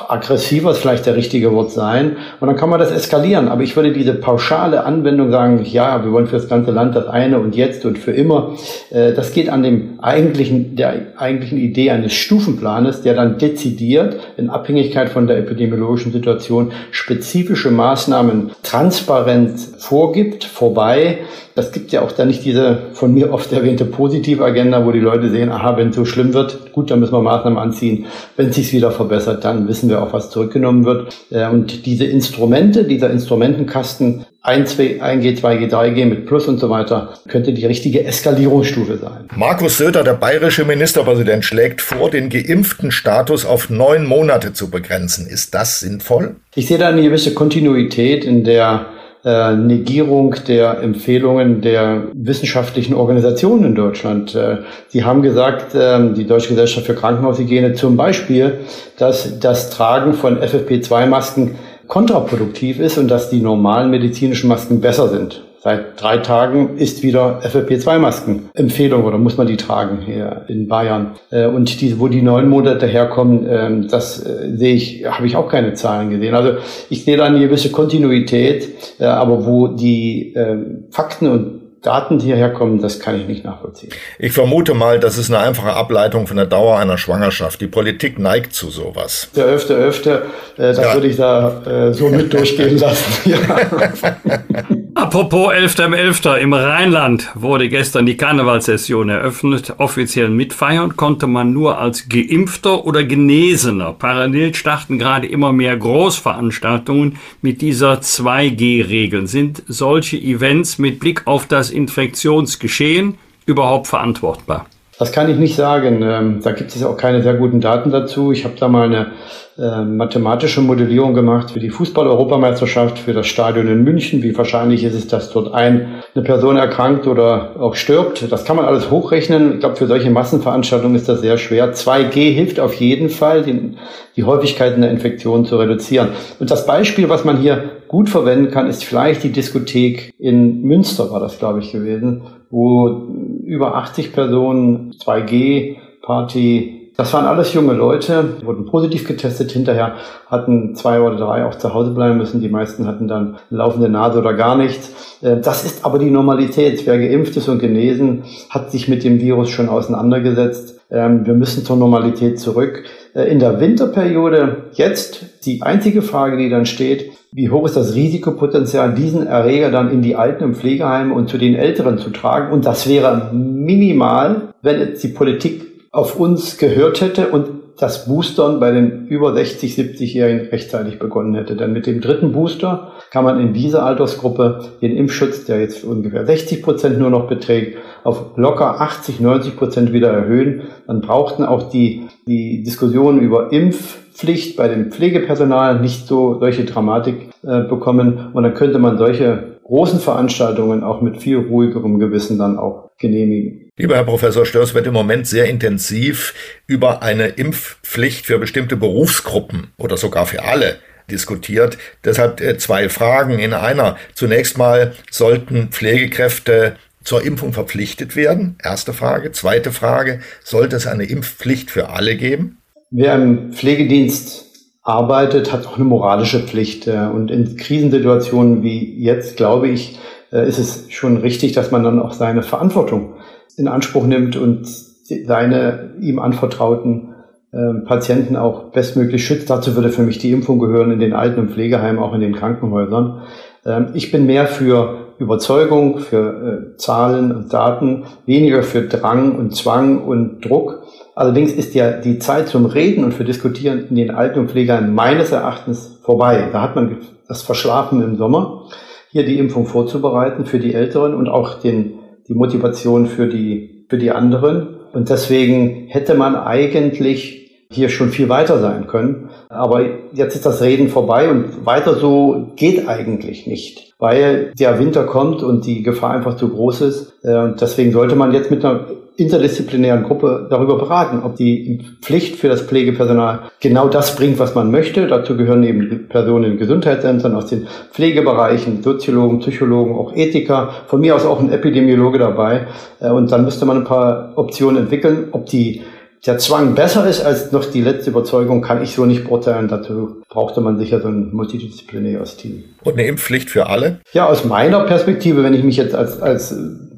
aggressiver ist vielleicht der richtige Wort sein. Und dann kann man das eskalieren. Aber ich würde diese pauschale Anwendung sagen, ja, wir wollen für das ganze Land das eine und jetzt und für immer. Äh, das geht an dem eigentlichen, der eigentlichen Idee eines Stufenplanes, der dann dezidiert in Abhängigkeit von der epidemiologischen Situation spezifische Maßnahmen transparent vorgibt, vorbei das gibt ja auch da nicht diese von mir oft erwähnte positive Agenda, wo die Leute sehen, aha, wenn es so schlimm wird, gut, dann müssen wir Maßnahmen anziehen. Wenn es sich wieder verbessert, dann wissen wir auch, was zurückgenommen wird. Äh, und diese Instrumente, dieser Instrumentenkasten, 1, 1G, 2G, 3G mit Plus und so weiter, könnte die richtige Eskalierungsstufe sein. Markus Söder, der bayerische Ministerpräsident, schlägt vor, den geimpften Status auf neun Monate zu begrenzen. Ist das sinnvoll? Ich sehe da eine gewisse Kontinuität in der äh, Negierung der Empfehlungen der wissenschaftlichen Organisationen in Deutschland. Äh, Sie haben gesagt, äh, die Deutsche Gesellschaft für Krankenhaushygiene zum Beispiel, dass das Tragen von FFP2-Masken kontraproduktiv ist und dass die normalen medizinischen Masken besser sind. Seit drei Tagen ist wieder FFP2-Masken Empfehlung oder muss man die tragen hier in Bayern. Äh, und die, wo die neun Monate herkommen, ähm, das äh, sehe ich, habe ich auch keine Zahlen gesehen. Also ich sehe da eine gewisse Kontinuität, äh, aber wo die ähm, Fakten und Daten, die hierher kommen, das kann ich nicht nachvollziehen. Ich vermute mal, das ist eine einfache Ableitung von der Dauer einer Schwangerschaft. Die Politik neigt zu sowas. Der öfter, öfter, äh, das ja. würde ich da äh, so mit durchgehen lassen. Ja. Apropos 11.11. .11. Im Rheinland wurde gestern die Karnevalssession eröffnet. Offiziell mitfeiern konnte man nur als Geimpfter oder Genesener. Parallel starten gerade immer mehr Großveranstaltungen mit dieser 2G-Regel. Sind solche Events mit Blick auf das Infektionsgeschehen überhaupt verantwortbar? Das kann ich nicht sagen. Ähm, da gibt es auch keine sehr guten Daten dazu. Ich habe da mal eine äh, mathematische Modellierung gemacht für die Fußball-Europameisterschaft, für das Stadion in München. Wie wahrscheinlich ist es, dass dort ein, eine Person erkrankt oder auch stirbt? Das kann man alles hochrechnen. Ich glaube, für solche Massenveranstaltungen ist das sehr schwer. 2G hilft auf jeden Fall, die, Häufigkeiten der Infektionen zu reduzieren. Und das Beispiel, was man hier gut verwenden kann, ist vielleicht die Diskothek in Münster, war das, glaube ich, gewesen wo über 80 Personen 2G-Party das waren alles junge Leute, wurden positiv getestet. Hinterher hatten zwei oder drei auch zu Hause bleiben müssen. Die meisten hatten dann laufende Nase oder gar nichts. Äh, das ist aber die Normalität. Wer geimpft ist und genesen, hat sich mit dem Virus schon auseinandergesetzt. Ähm, wir müssen zur Normalität zurück. Äh, in der Winterperiode jetzt die einzige Frage, die dann steht, wie hoch ist das Risikopotenzial, diesen Erreger dann in die Alten- und Pflegeheimen und zu den Älteren zu tragen? Und das wäre minimal, wenn jetzt die Politik auf uns gehört hätte und das Boostern bei den über 60, 70-Jährigen rechtzeitig begonnen hätte. Denn mit dem dritten Booster kann man in dieser Altersgruppe den Impfschutz, der jetzt ungefähr 60 Prozent nur noch beträgt, auf locker 80, 90 Prozent wieder erhöhen. Dann brauchten auch die, die Diskussionen über Impfpflicht bei dem Pflegepersonal nicht so solche Dramatik äh, bekommen. Und dann könnte man solche großen Veranstaltungen auch mit viel ruhigerem Gewissen dann auch genehmigen. Lieber Herr Professor Störs, wird im Moment sehr intensiv über eine Impfpflicht für bestimmte Berufsgruppen oder sogar für alle diskutiert. Deshalb äh, zwei Fragen in einer. Zunächst mal sollten Pflegekräfte zur Impfung verpflichtet werden? Erste Frage. Zweite Frage, sollte es eine Impfpflicht für alle geben? Wer im Pflegedienst arbeitet, hat auch eine moralische Pflicht. Äh, und in Krisensituationen wie jetzt, glaube ich, äh, ist es schon richtig, dass man dann auch seine Verantwortung in Anspruch nimmt und seine ihm anvertrauten äh, Patienten auch bestmöglich schützt. Dazu würde für mich die Impfung gehören in den Alten- und Pflegeheimen, auch in den Krankenhäusern. Ähm, ich bin mehr für Überzeugung, für äh, Zahlen und Daten, weniger für Drang und Zwang und Druck. Allerdings ist ja die Zeit zum Reden und für Diskutieren in den Alten- und Pflegeheimen meines Erachtens vorbei. Da hat man das verschlafen im Sommer, hier die Impfung vorzubereiten für die Älteren und auch den die Motivation für die, für die anderen. Und deswegen hätte man eigentlich hier schon viel weiter sein können. Aber jetzt ist das Reden vorbei und weiter so geht eigentlich nicht, weil der Winter kommt und die Gefahr einfach zu groß ist. Äh, und deswegen sollte man jetzt mit einer interdisziplinären Gruppe darüber beraten, ob die Pflicht für das Pflegepersonal genau das bringt, was man möchte. Dazu gehören eben Personen in Gesundheitsämtern aus den Pflegebereichen, Soziologen, Psychologen, auch Ethiker, von mir aus auch ein Epidemiologe dabei. Äh, und dann müsste man ein paar Optionen entwickeln. Ob die der Zwang besser ist als noch die letzte Überzeugung, kann ich so nicht beurteilen. Dazu brauchte man sicher so ein multidisziplinäres Team. Und eine Impfpflicht für alle? Ja, aus meiner Perspektive, wenn ich mich jetzt als, als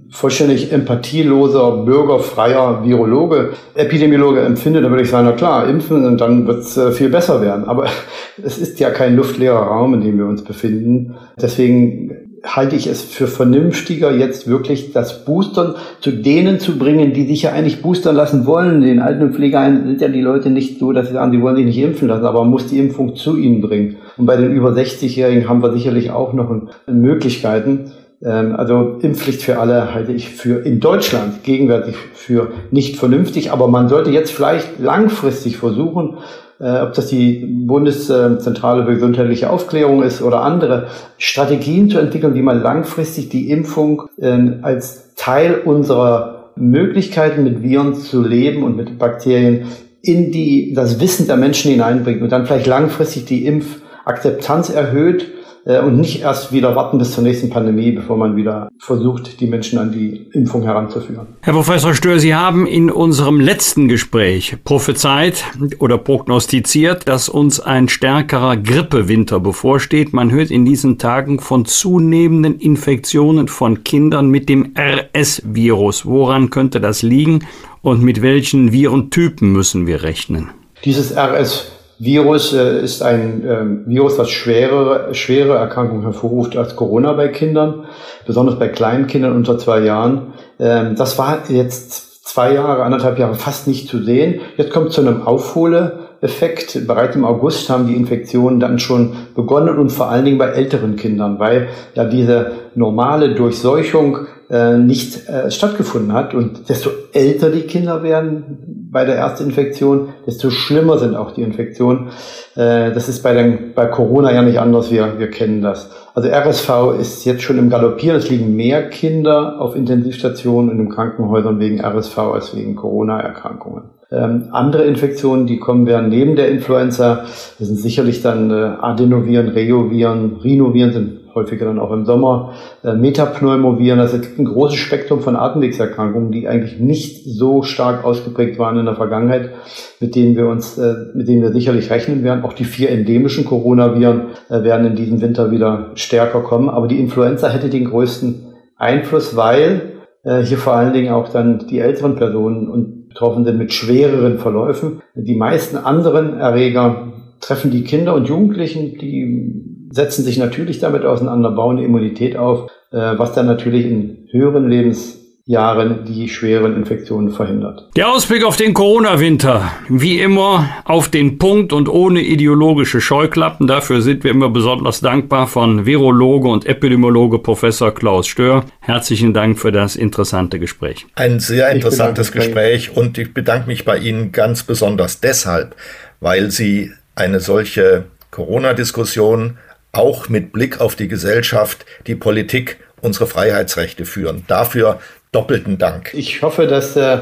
vollständig empathieloser, bürgerfreier Virologe, Epidemiologe empfinde, dann würde ich sagen, na klar, impfen und dann wird es äh, viel besser werden. Aber es ist ja kein luftleerer Raum, in dem wir uns befinden. Deswegen halte ich es für vernünftiger, jetzt wirklich das Boostern zu denen zu bringen, die sich ja eigentlich boostern lassen wollen. Den Alten- Pflegeheimen sind ja die Leute nicht so, dass sie sagen, sie wollen sich nicht impfen lassen, aber man muss die Impfung zu ihnen bringen. Und bei den über 60-Jährigen haben wir sicherlich auch noch Möglichkeiten. Ähm, also Impfpflicht für alle halte ich für in Deutschland gegenwärtig für nicht vernünftig, aber man sollte jetzt vielleicht langfristig versuchen, äh, ob das die Bundeszentrale für gesundheitliche Aufklärung ist oder andere Strategien zu entwickeln, wie man langfristig die Impfung ähm, als Teil unserer Möglichkeiten mit Viren zu leben und mit Bakterien in die, das Wissen der Menschen hineinbringt und dann vielleicht langfristig die Impfakzeptanz erhöht und nicht erst wieder warten bis zur nächsten Pandemie, bevor man wieder versucht, die Menschen an die Impfung heranzuführen. Herr Professor Stör, Sie haben in unserem letzten Gespräch prophezeit oder prognostiziert, dass uns ein stärkerer Grippewinter bevorsteht. Man hört in diesen Tagen von zunehmenden Infektionen von Kindern mit dem RS-Virus. Woran könnte das liegen und mit welchen Virentypen müssen wir rechnen? Dieses RS Virus äh, ist ein ähm, Virus, das schwere, schwere Erkrankungen hervorruft als Corona bei Kindern, besonders bei kleinen Kindern unter zwei Jahren. Ähm, das war jetzt zwei Jahre, anderthalb Jahre fast nicht zu sehen. Jetzt kommt zu einem Aufholeeffekt. Bereits im August haben die Infektionen dann schon begonnen und vor allen Dingen bei älteren Kindern, weil ja diese normale Durchseuchung äh, nicht äh, stattgefunden hat. Und desto älter die Kinder werden bei der Erstinfektion, desto schlimmer sind auch die Infektionen. Äh, das ist bei, den, bei Corona ja nicht anders. Wir, wir kennen das. Also RSV ist jetzt schon im Galoppieren. Es liegen mehr Kinder auf Intensivstationen und in Krankenhäusern wegen RSV als wegen Corona-Erkrankungen. Ähm, andere Infektionen, die kommen werden neben der Influenza, das sind sicherlich dann äh, Adenoviren, Reoviren, Rhinoviren sind häufiger dann auch im Sommer, äh, Metapneumoviren, also es gibt ein großes Spektrum von Atemwegserkrankungen, die eigentlich nicht so stark ausgeprägt waren in der Vergangenheit, mit denen wir uns, äh, mit denen wir sicherlich rechnen werden. Auch die vier endemischen Coronaviren äh, werden in diesem Winter wieder stärker kommen, aber die Influenza hätte den größten Einfluss, weil äh, hier vor allen Dingen auch dann die älteren Personen und betroffen sind mit schwereren Verläufen. Die meisten anderen Erreger treffen die Kinder und Jugendlichen, die setzen sich natürlich damit auseinander, bauen Immunität auf, äh, was dann natürlich in höheren Lebens Jahren die schweren Infektionen verhindert. Der Ausblick auf den Corona-Winter. Wie immer auf den Punkt und ohne ideologische Scheuklappen. Dafür sind wir immer besonders dankbar von Virologe und Epidemiologe Professor Klaus Stör. Herzlichen Dank für das interessante Gespräch. Ein sehr interessantes Gespräch und ich bedanke mich bei Ihnen ganz besonders deshalb, weil Sie eine solche Corona-Diskussion auch mit Blick auf die Gesellschaft, die Politik, unsere Freiheitsrechte führen. Dafür doppelten Dank. Ich hoffe, dass äh,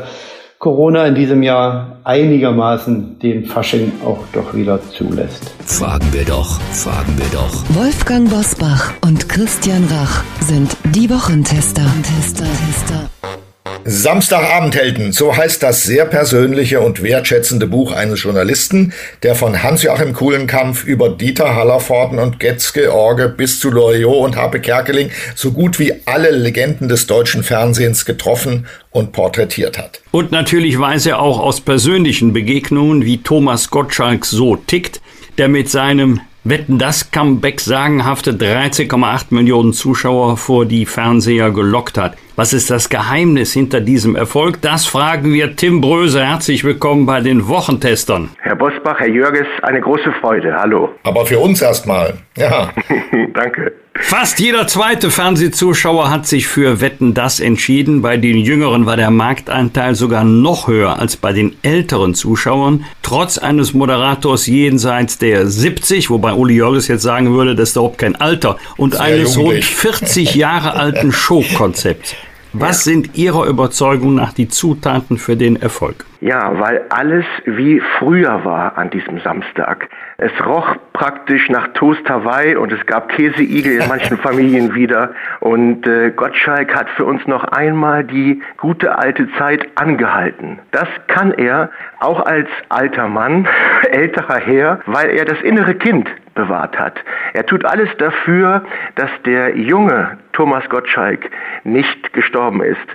Corona in diesem Jahr einigermaßen den Fasching auch doch wieder zulässt. Fragen wir doch, fragen wir doch. Wolfgang Bosbach und Christian Rach sind die Wochentester. Tester, Tester. Samstagabendhelden, so heißt das sehr persönliche und wertschätzende Buch eines Journalisten, der von Hans-Joachim Kuhlenkampf über Dieter Hallervorden und Getzke Orge bis zu Loriot und Harpe Kerkeling so gut wie alle Legenden des deutschen Fernsehens getroffen und porträtiert hat. Und natürlich weiß er auch aus persönlichen Begegnungen, wie Thomas Gottschalk so tickt, der mit seinem Wetten das Comeback sagenhafte 13,8 Millionen Zuschauer vor die Fernseher gelockt hat. Was ist das Geheimnis hinter diesem Erfolg? Das fragen wir Tim Bröse. Herzlich willkommen bei den Wochentestern. Herr Bosbach, Herr Jörges, eine große Freude. Hallo. Aber für uns erstmal. Ja. Danke. Fast jeder zweite Fernsehzuschauer hat sich für Wetten das entschieden. Bei den Jüngeren war der Marktanteil sogar noch höher als bei den älteren Zuschauern. Trotz eines Moderators jenseits der 70, wobei Uli Jörges jetzt sagen würde, das ist überhaupt kein Alter, und eines rund 40 Jahre alten Showkonzepts. Was sind Ihrer Überzeugung nach die Zutaten für den Erfolg? Ja, weil alles wie früher war an diesem Samstag. Es roch praktisch nach Toast Hawaii und es gab Käseigel in manchen Familien wieder. Und äh, Gottschalk hat für uns noch einmal die gute alte Zeit angehalten. Das kann er auch als alter Mann, älterer Herr, weil er das innere Kind bewahrt hat. Er tut alles dafür, dass der junge Thomas Gottschalk nicht gestorben ist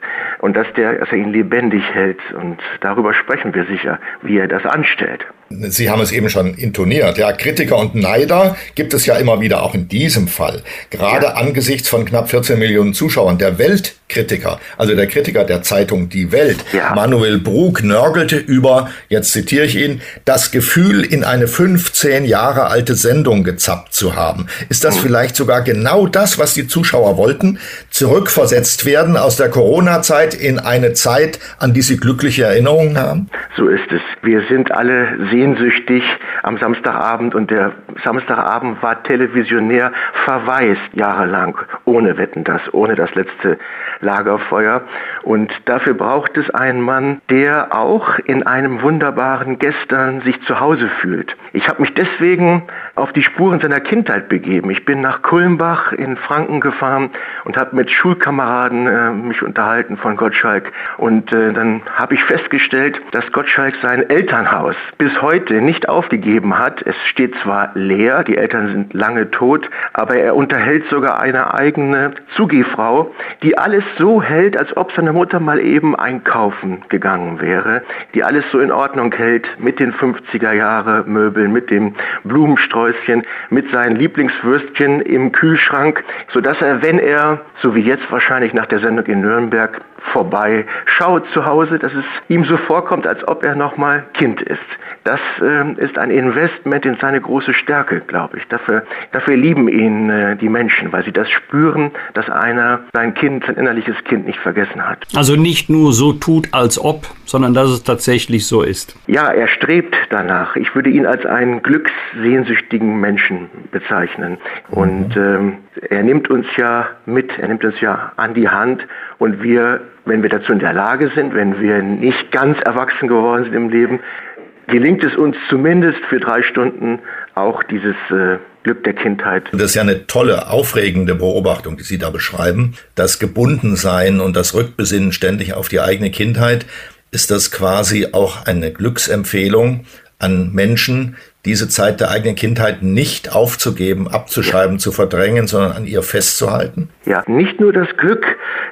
und dass, der, dass er ihn lebendig hält. Und darüber sprechen wir sicher, wie er das anstellt. Sie haben es eben schon intoniert. Ja, Kritiker und Neider gibt es ja immer wieder, auch in diesem Fall. Gerade ja. angesichts von knapp 14 Millionen Zuschauern. Der Weltkritiker, also der Kritiker der Zeitung Die Welt, ja. Manuel Brug, nörgelte über, jetzt zitiere ich ihn, das Gefühl, in eine 15 Jahre alte Sendung gezappt zu haben. Ist das mhm. vielleicht sogar genau das, was die Zuschauer wollten? Zurückversetzt werden aus der Corona-Zeit in eine Zeit, an die sie glückliche Erinnerungen haben? So ist es. Wir sind alle sehr sehnsüchtig am Samstagabend und der Samstagabend war televisionär verwaist jahrelang, ohne Wetten das, ohne das letzte Lagerfeuer. Und dafür braucht es einen Mann, der auch in einem wunderbaren Gestern sich zu Hause fühlt. Ich habe mich deswegen auf die Spuren seiner Kindheit begeben. Ich bin nach Kulmbach in Franken gefahren und habe mit Schulkameraden äh, mich unterhalten von Gottschalk. Und äh, dann habe ich festgestellt, dass Gottschalk sein Elternhaus bis heute nicht aufgegeben hat. Es steht zwar leer, die Eltern sind lange tot, aber er unterhält sogar eine eigene Zugehfrau, die alles so hält, als ob seine Mutter mal eben einkaufen gegangen wäre, die alles so in Ordnung hält mit den 50er Jahre Möbeln, mit dem Blumensträußchen, mit seinen Lieblingswürstchen im Kühlschrank, so dass er, wenn er, so wie jetzt wahrscheinlich nach der Sendung in Nürnberg, vorbei schaut zu Hause, dass es ihm so vorkommt, als ob er noch mal Kind ist. Das äh, ist ein Investment in seine große Stärke, glaube ich. Dafür, dafür lieben ihn äh, die Menschen, weil sie das spüren, dass einer sein Kind, sein innerliches Kind nicht vergessen hat. Also nicht nur so tut, als ob, sondern dass es tatsächlich so ist. Ja, er strebt danach. Ich würde ihn als einen glückssehnsüchtigen Menschen bezeichnen. Mhm. Und ähm, er nimmt uns ja mit, er nimmt uns ja an die Hand und wir, wenn wir dazu in der Lage sind, wenn wir nicht ganz erwachsen geworden sind im Leben, gelingt es uns zumindest für drei Stunden auch dieses äh, Glück der Kindheit. Das ist ja eine tolle, aufregende Beobachtung, die Sie da beschreiben. Das Gebundensein und das Rückbesinnen ständig auf die eigene Kindheit, ist das quasi auch eine Glücksempfehlung an Menschen, diese Zeit der eigenen Kindheit nicht aufzugeben, abzuschreiben, zu verdrängen, sondern an ihr festzuhalten? Ja, nicht nur das Glück,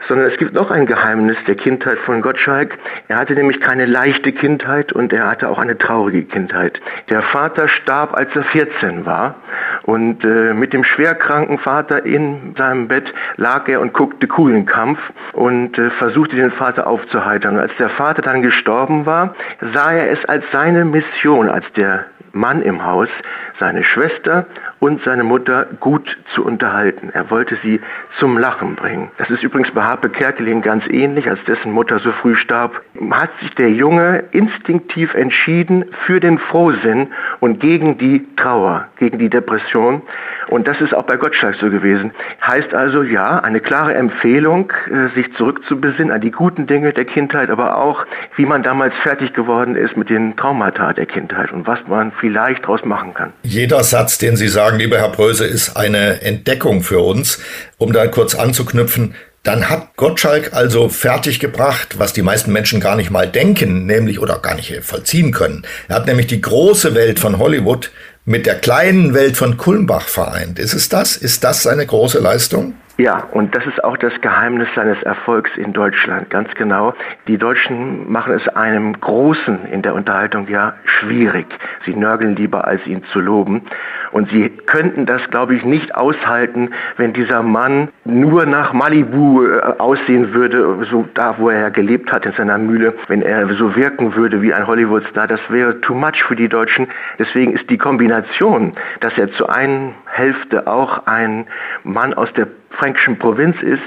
sondern es gibt noch ein Geheimnis der Kindheit von Gottschalk. Er hatte nämlich keine leichte Kindheit und er hatte auch eine traurige Kindheit. Der Vater starb, als er 14 war und äh, mit dem schwerkranken Vater in seinem Bett lag er und guckte Kuhlenkampf und äh, versuchte den Vater aufzuheitern. Und als der Vater dann gestorben war, sah er es als seine Mission, als der Mann im Haus, seine Schwester und seine Mutter gut zu unterhalten. Er wollte sie zum Lachen bringen. Das ist übrigens bei Harpe Kerkeling ganz ähnlich, als dessen Mutter so früh starb. Hat sich der Junge instinktiv entschieden für den Frohsinn und gegen die Trauer, gegen die Depression. Und das ist auch bei Gottschalk so gewesen. Heißt also, ja, eine klare Empfehlung, äh, sich zurückzubesinnen an die guten Dinge der Kindheit, aber auch, wie man damals fertig geworden ist mit den Traumata der Kindheit und was man vielleicht daraus machen kann. Jeder Satz, den Sie sagen, lieber Herr Bröse, ist eine Entdeckung für uns. Um da kurz anzuknüpfen, dann hat Gottschalk also fertiggebracht, was die meisten Menschen gar nicht mal denken, nämlich oder gar nicht vollziehen können. Er hat nämlich die große Welt von Hollywood mit der kleinen Welt von Kulmbach vereint. Ist es das? Ist das seine große Leistung? Ja, und das ist auch das Geheimnis seines Erfolgs in Deutschland, ganz genau. Die Deutschen machen es einem Großen in der Unterhaltung ja schwierig. Sie nörgeln lieber, als ihn zu loben. Und sie könnten das, glaube ich, nicht aushalten, wenn dieser Mann nur nach Malibu äh, aussehen würde, so da, wo er gelebt hat, in seiner Mühle, wenn er so wirken würde wie ein Hollywoodstar. Das wäre too much für die Deutschen. Deswegen ist die Kombination, dass er zu einer Hälfte auch ein Mann aus der fränkischen Provinz ist,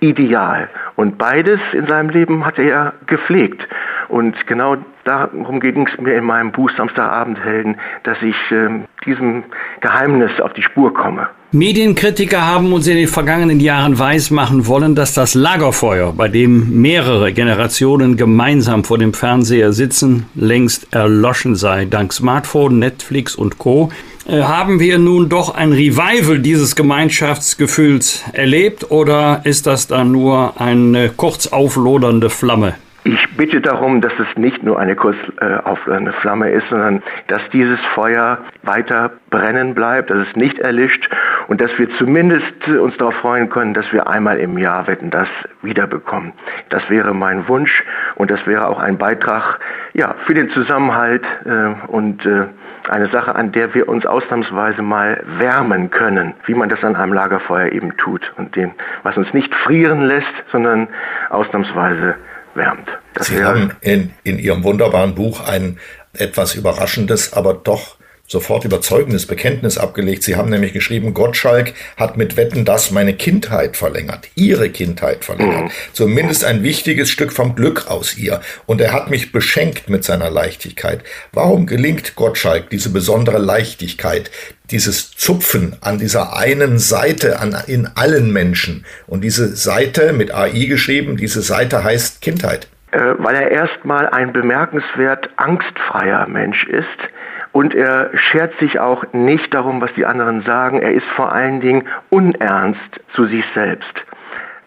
ideal. Und beides in seinem Leben hat er gepflegt. Und genau darum ging es mir in meinem Buch Samstagabendhelden, dass ich äh, diesem Geheimnis auf die Spur komme. Medienkritiker haben uns in den vergangenen Jahren weismachen wollen, dass das Lagerfeuer, bei dem mehrere Generationen gemeinsam vor dem Fernseher sitzen, längst erloschen sei. Dank Smartphone, Netflix und Co. Äh, haben wir nun doch ein Revival dieses Gemeinschaftsgefühls erlebt oder ist das dann nur eine kurz auflodernde Flamme? Ich bitte darum, dass es nicht nur eine kurz äh, auflodernde Flamme ist, sondern dass dieses Feuer weiter brennen bleibt, dass es nicht erlischt und dass wir zumindest uns darauf freuen können, dass wir einmal im Jahr Wetten das wiederbekommen. Das wäre mein Wunsch und das wäre auch ein Beitrag ja, für den Zusammenhalt äh, und äh, eine Sache, an der wir uns ausnahmsweise mal wärmen können, wie man das an einem Lagerfeuer eben tut und den, was uns nicht frieren lässt, sondern ausnahmsweise wärmt. Das Sie haben in, in Ihrem wunderbaren Buch ein etwas überraschendes, aber doch sofort überzeugendes Bekenntnis abgelegt. Sie haben nämlich geschrieben, Gottschalk hat mit Wetten das meine Kindheit verlängert, ihre Kindheit verlängert. Mhm. Zumindest ein wichtiges Stück vom Glück aus ihr. Und er hat mich beschenkt mit seiner Leichtigkeit. Warum gelingt Gottschalk diese besondere Leichtigkeit, dieses Zupfen an dieser einen Seite an, in allen Menschen? Und diese Seite mit AI geschrieben, diese Seite heißt Kindheit. Äh, weil er erstmal ein bemerkenswert angstfreier Mensch ist und er schert sich auch nicht darum, was die anderen sagen. Er ist vor allen Dingen unernst zu sich selbst.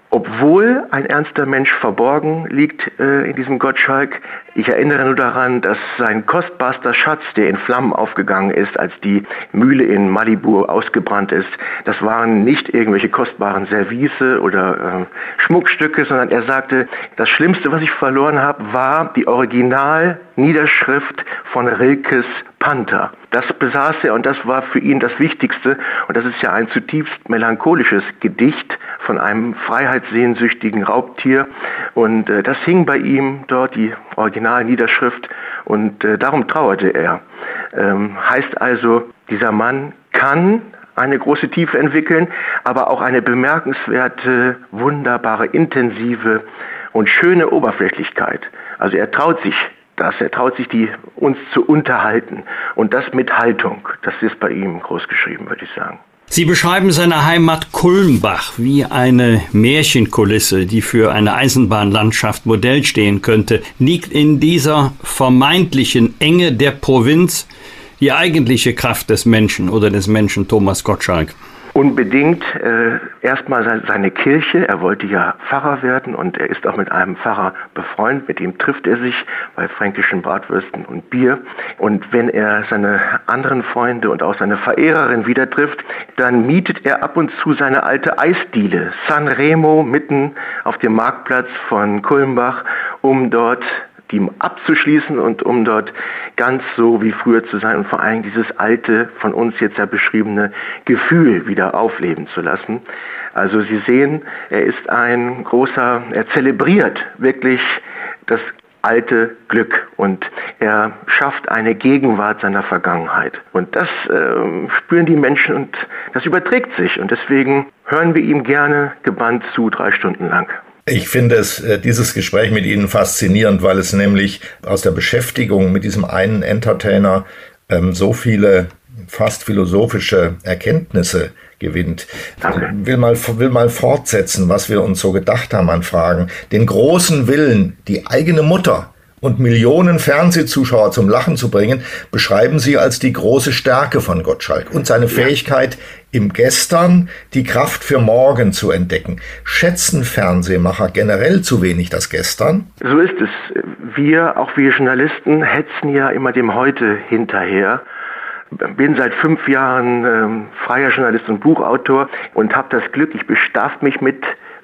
Obwohl ein ernster Mensch verborgen liegt äh, in diesem Gottschalk, ich erinnere nur daran, dass sein kostbarster Schatz, der in Flammen aufgegangen ist, als die Mühle in Malibu ausgebrannt ist, das waren nicht irgendwelche kostbaren Service oder äh, Schmuckstücke, sondern er sagte, das Schlimmste, was ich verloren habe, war die Originalniederschrift von Rilkes Panther. Das besaß er und das war für ihn das Wichtigste. Und das ist ja ein zutiefst melancholisches Gedicht von einem freiheitssehnsüchtigen Raubtier. Und äh, das hing bei ihm dort, die Originalniederschrift. Und äh, darum trauerte er. Ähm, heißt also, dieser Mann kann eine große Tiefe entwickeln, aber auch eine bemerkenswerte, wunderbare, intensive und schöne Oberflächlichkeit. Also er traut sich das. Er traut sich, die uns zu unterhalten. Und das mit Haltung. Das ist bei ihm groß geschrieben, würde ich sagen. Sie beschreiben seine Heimat Kulmbach wie eine Märchenkulisse, die für eine Eisenbahnlandschaft Modell stehen könnte. Liegt in dieser vermeintlichen Enge der Provinz die eigentliche Kraft des Menschen oder des Menschen Thomas Gottschalk? Unbedingt äh, erstmal seine Kirche. Er wollte ja Pfarrer werden und er ist auch mit einem Pfarrer befreundet. Mit ihm trifft er sich bei fränkischen Bratwürsten und Bier. Und wenn er seine anderen Freunde und auch seine Verehrerin wieder trifft, dann mietet er ab und zu seine alte Eisdiele San Remo mitten auf dem Marktplatz von Kulmbach, um dort die abzuschließen und um dort ganz so wie früher zu sein und vor allem dieses alte, von uns jetzt ja beschriebene Gefühl wieder aufleben zu lassen. Also Sie sehen, er ist ein großer, er zelebriert wirklich das alte Glück und er schafft eine Gegenwart seiner Vergangenheit. Und das äh, spüren die Menschen und das überträgt sich und deswegen hören wir ihm gerne gebannt zu drei Stunden lang. Ich finde es, äh, dieses Gespräch mit Ihnen faszinierend, weil es nämlich aus der Beschäftigung mit diesem einen Entertainer ähm, so viele fast philosophische Erkenntnisse gewinnt. Danke. Will mal, will mal fortsetzen, was wir uns so gedacht haben an Fragen. Den großen Willen, die eigene Mutter und Millionen Fernsehzuschauer zum Lachen zu bringen, beschreiben sie als die große Stärke von Gottschalk und seine Fähigkeit, im Gestern die Kraft für morgen zu entdecken. Schätzen Fernsehmacher generell zu wenig das Gestern? So ist es. Wir, auch wir Journalisten, hetzen ja immer dem Heute hinterher bin seit fünf Jahren ähm, freier Journalist und Buchautor und habe das Glück, ich bestraft mich mit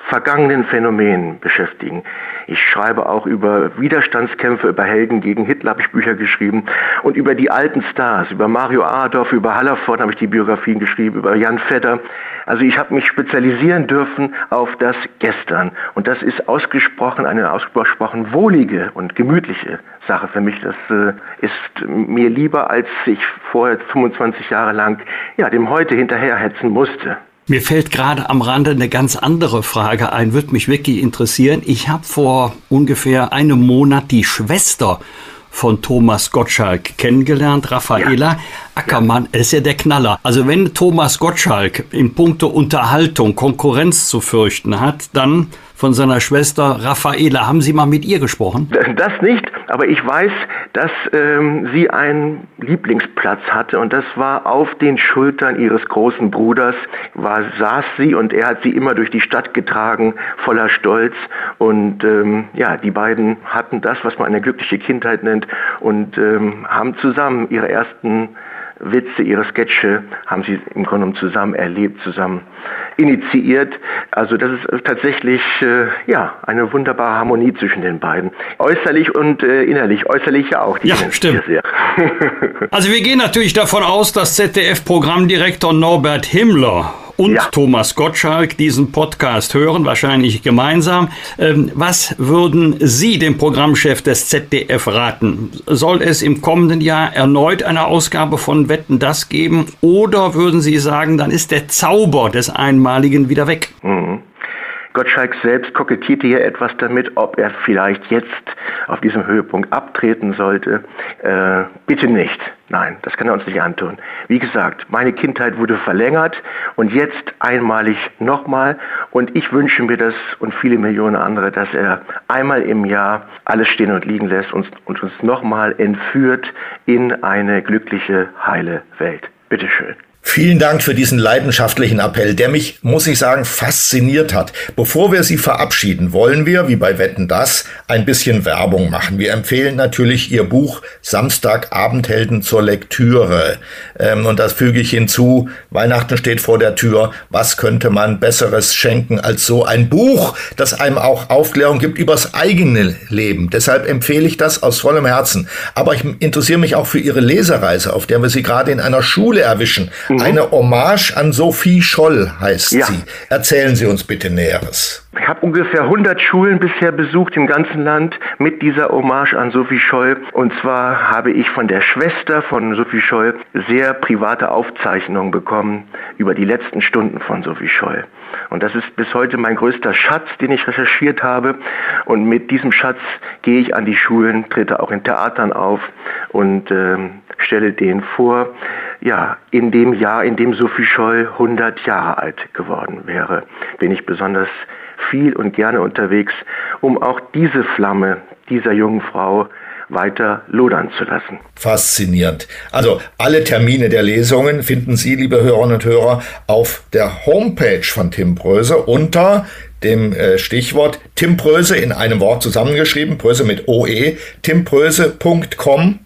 vergangenen Phänomenen beschäftigen. Ich schreibe auch über Widerstandskämpfe, über Helden gegen Hitler habe ich Bücher geschrieben und über die alten Stars, über Mario Adorf, über Hallerford habe ich die Biografien geschrieben, über Jan Vetter. Also ich habe mich spezialisieren dürfen auf das Gestern und das ist ausgesprochen eine ausgesprochen wohlige und gemütliche Sache für mich. Das äh, ist mir lieber, als ich vorher 25 Jahre lang ja dem Heute hinterherhetzen musste. Mir fällt gerade am Rande eine ganz andere Frage ein, würde mich wirklich interessieren. Ich habe vor ungefähr einem Monat die Schwester von Thomas Gottschalk kennengelernt, Raffaela ja. Ackermann. Ja. ist ja der Knaller. Also wenn Thomas Gottschalk in puncto Unterhaltung Konkurrenz zu fürchten hat, dann von seiner Schwester Raffaela. Haben Sie mal mit ihr gesprochen? Das nicht, aber ich weiß, dass ähm, sie einen Lieblingsplatz hatte und das war auf den Schultern ihres großen Bruders, war, saß sie und er hat sie immer durch die Stadt getragen, voller Stolz und ähm, ja, die beiden hatten das, was man eine glückliche Kindheit nennt und ähm, haben zusammen ihre ersten Witze, ihre Sketche haben sie im Grunde genommen zusammen erlebt, zusammen initiiert. Also das ist tatsächlich äh, ja eine wunderbare Harmonie zwischen den beiden. Äußerlich und äh, innerlich. Äußerlich ja auch. Die ja, stimmt. also wir gehen natürlich davon aus, dass ZDF-Programmdirektor Norbert Himmler und ja. Thomas Gottschalk diesen Podcast hören, wahrscheinlich gemeinsam. Ähm, was würden Sie dem Programmchef des ZDF raten? Soll es im kommenden Jahr erneut eine Ausgabe von Wetten das geben oder würden Sie sagen, dann ist der Zauber des Einmaligen wieder weg? Mhm. Gottschalk selbst kokettierte hier etwas damit, ob er vielleicht jetzt auf diesem Höhepunkt abtreten sollte. Äh, bitte nicht. Nein, das kann er uns nicht antun. Wie gesagt, meine Kindheit wurde verlängert und jetzt einmalig nochmal. Und ich wünsche mir das und viele Millionen andere, dass er einmal im Jahr alles stehen und liegen lässt und, und uns nochmal entführt in eine glückliche, heile Welt. Bitteschön. Vielen Dank für diesen leidenschaftlichen Appell, der mich, muss ich sagen, fasziniert hat. Bevor wir Sie verabschieden, wollen wir, wie bei Wetten das, ein bisschen Werbung machen. Wir empfehlen natürlich Ihr Buch Samstagabendhelden zur Lektüre. Ähm, und das füge ich hinzu. Weihnachten steht vor der Tür. Was könnte man Besseres schenken als so ein Buch, das einem auch Aufklärung gibt übers eigene Leben? Deshalb empfehle ich das aus vollem Herzen. Aber ich interessiere mich auch für Ihre Lesereise, auf der wir Sie gerade in einer Schule erwischen. Mhm. Eine Hommage an Sophie Scholl heißt ja. sie. Erzählen Sie uns bitte Näheres. Ich habe ungefähr 100 Schulen bisher besucht im ganzen Land mit dieser Hommage an Sophie Scholl. Und zwar habe ich von der Schwester von Sophie Scholl sehr private Aufzeichnungen bekommen über die letzten Stunden von Sophie Scholl. Und das ist bis heute mein größter Schatz, den ich recherchiert habe. Und mit diesem Schatz gehe ich an die Schulen, trete auch in Theatern auf und äh, stelle denen vor, ja, in dem Jahr, in dem Sophie Scholl 100 Jahre alt geworden wäre, bin ich besonders viel und gerne unterwegs, um auch diese Flamme dieser jungen Frau weiter lodern zu lassen. Faszinierend. Also alle Termine der Lesungen finden Sie, liebe Hörerinnen und Hörer, auf der Homepage von Tim Bröse unter dem äh, Stichwort Tim Bröse in einem Wort zusammengeschrieben, Bröse mit OE, timbröse.com.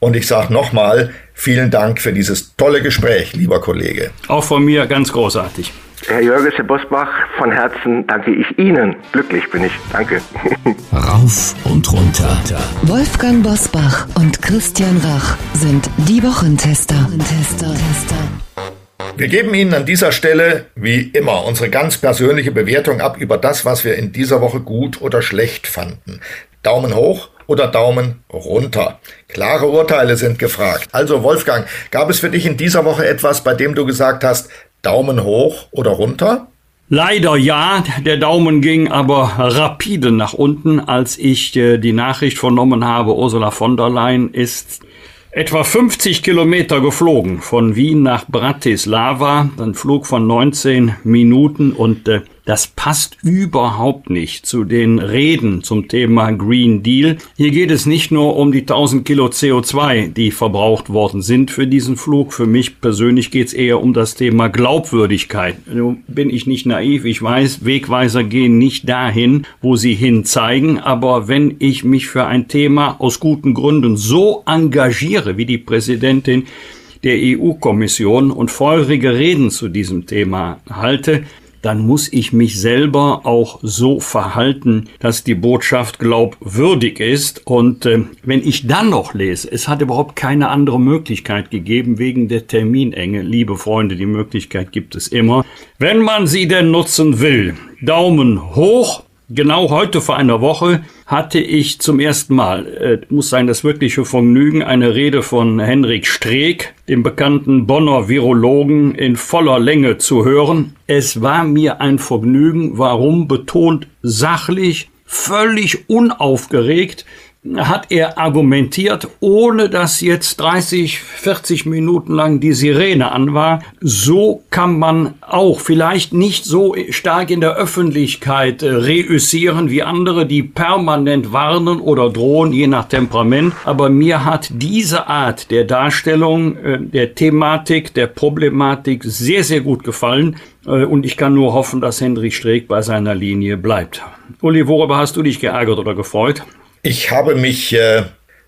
Und ich sage nochmal, vielen Dank für dieses tolle Gespräch, lieber Kollege. Auch von mir ganz großartig. Herr Jörges, Herr Bosbach, von Herzen danke ich Ihnen. Glücklich bin ich. Danke. Rauf und runter. Wolfgang Bosbach und Christian Rach sind die Wochentester. Wochentester. Wir geben Ihnen an dieser Stelle, wie immer, unsere ganz persönliche Bewertung ab über das, was wir in dieser Woche gut oder schlecht fanden. Daumen hoch oder Daumen runter. Klare Urteile sind gefragt. Also Wolfgang, gab es für dich in dieser Woche etwas, bei dem du gesagt hast, Daumen hoch oder runter? Leider ja, der Daumen ging aber rapide nach unten, als ich äh, die Nachricht vernommen habe, Ursula von der Leyen ist etwa 50 Kilometer geflogen von Wien nach Bratislava, ein Flug von 19 Minuten und äh, das passt überhaupt nicht zu den Reden zum Thema Green Deal. Hier geht es nicht nur um die 1000 Kilo CO2, die verbraucht worden sind für diesen Flug. Für mich persönlich geht es eher um das Thema Glaubwürdigkeit. Nun bin ich nicht naiv. Ich weiß, Wegweiser gehen nicht dahin, wo sie hin zeigen. Aber wenn ich mich für ein Thema aus guten Gründen so engagiere wie die Präsidentin, der EU-Kommission und feurige Reden zu diesem Thema halte, dann muss ich mich selber auch so verhalten, dass die Botschaft glaubwürdig ist. Und äh, wenn ich dann noch lese, es hat überhaupt keine andere Möglichkeit gegeben wegen der Terminenge. Liebe Freunde, die Möglichkeit gibt es immer. Wenn man sie denn nutzen will, Daumen hoch, Genau heute vor einer Woche hatte ich zum ersten Mal, äh, muss sein das wirkliche Vergnügen, eine Rede von Henrik Streeck, dem bekannten Bonner Virologen, in voller Länge zu hören. Es war mir ein Vergnügen, warum betont sachlich, völlig unaufgeregt, hat er argumentiert, ohne dass jetzt 30, 40 Minuten lang die Sirene an war. So kann man auch vielleicht nicht so stark in der Öffentlichkeit äh, reüssieren wie andere, die permanent warnen oder drohen, je nach Temperament. Aber mir hat diese Art der Darstellung, äh, der Thematik, der Problematik sehr, sehr gut gefallen. Äh, und ich kann nur hoffen, dass Hendrik Streeck bei seiner Linie bleibt. Uli, worüber hast du dich geärgert oder gefreut? Ich habe mich äh,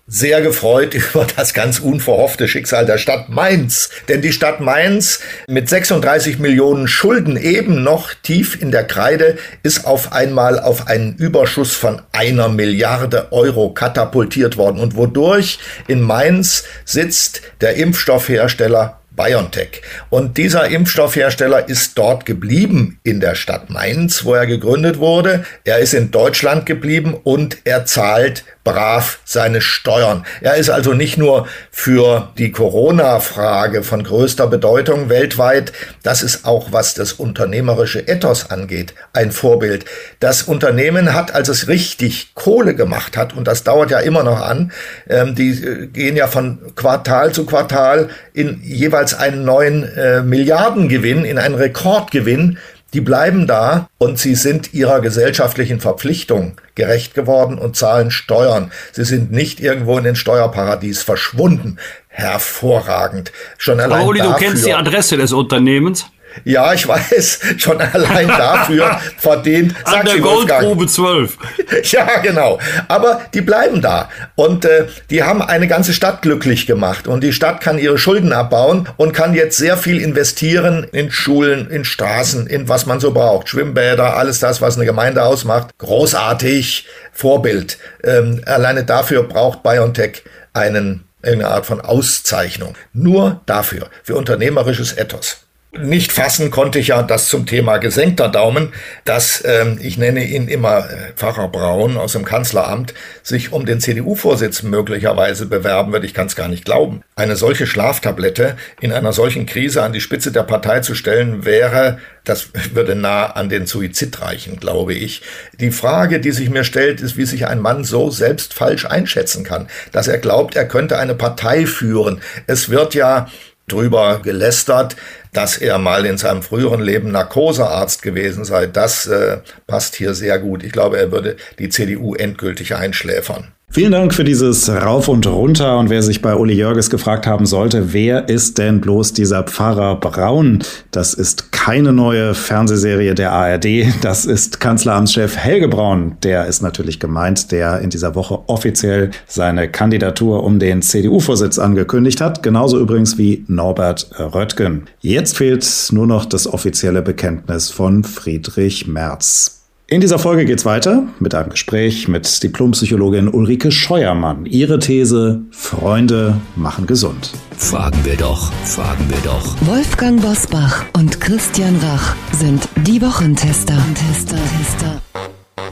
sehr gefreut über das ganz unverhoffte Schicksal der Stadt Mainz. Denn die Stadt Mainz mit 36 Millionen Schulden eben noch tief in der Kreide ist auf einmal auf einen Überschuss von einer Milliarde Euro katapultiert worden. Und wodurch in Mainz sitzt der Impfstoffhersteller BioNTech. Und dieser Impfstoffhersteller ist dort geblieben in der Stadt Mainz, wo er gegründet wurde. Er ist in Deutschland geblieben und er zahlt brav seine Steuern. Er ist also nicht nur für die Corona-Frage von größter Bedeutung weltweit, das ist auch, was das unternehmerische Ethos angeht, ein Vorbild. Das Unternehmen hat, als es richtig Kohle gemacht hat, und das dauert ja immer noch an, ähm, die äh, gehen ja von Quartal zu Quartal in jeweils einen neuen äh, Milliardengewinn, in einen Rekordgewinn, die bleiben da und sie sind ihrer gesellschaftlichen Verpflichtung gerecht geworden und zahlen Steuern. Sie sind nicht irgendwo in den Steuerparadies verschwunden. Hervorragend. Schon allein Pauli, dafür, du kennst die Adresse des Unternehmens? Ja, ich weiß, schon allein dafür verdient. An der Goldgrube 12. Ja, genau. Aber die bleiben da. Und äh, die haben eine ganze Stadt glücklich gemacht. Und die Stadt kann ihre Schulden abbauen und kann jetzt sehr viel investieren in Schulen, in Straßen, in was man so braucht. Schwimmbäder, alles das, was eine Gemeinde ausmacht. Großartig. Vorbild. Ähm, alleine dafür braucht BioNTech einen, eine Art von Auszeichnung. Nur dafür. Für unternehmerisches Ethos. Nicht fassen konnte ich ja das zum Thema gesenkter Daumen, dass, ähm, ich nenne ihn immer äh, Pfarrer Braun aus dem Kanzleramt, sich um den CDU-Vorsitz möglicherweise bewerben wird. Ich kann es gar nicht glauben. Eine solche Schlaftablette in einer solchen Krise an die Spitze der Partei zu stellen, wäre, das würde nah an den Suizid reichen, glaube ich. Die Frage, die sich mir stellt, ist, wie sich ein Mann so selbst falsch einschätzen kann, dass er glaubt, er könnte eine Partei führen. Es wird ja drüber gelästert, dass er mal in seinem früheren Leben Narkosearzt gewesen sei. Das äh, passt hier sehr gut. Ich glaube, er würde die CDU endgültig einschläfern. Vielen Dank für dieses Rauf und Runter. Und wer sich bei Uli Jörges gefragt haben sollte, wer ist denn bloß dieser Pfarrer Braun? Das ist keine neue Fernsehserie der ARD. Das ist Kanzleramtschef Helge Braun. Der ist natürlich gemeint, der in dieser Woche offiziell seine Kandidatur um den CDU-Vorsitz angekündigt hat. Genauso übrigens wie Norbert Röttgen. Jetzt fehlt nur noch das offizielle Bekenntnis von Friedrich Merz. In dieser Folge geht's weiter mit einem Gespräch mit Diplompsychologin Ulrike Scheuermann. Ihre These: Freunde machen gesund. Fragen wir doch, fragen wir doch. Wolfgang Bosbach und Christian Rach sind die Wochentester. Tester, Tester.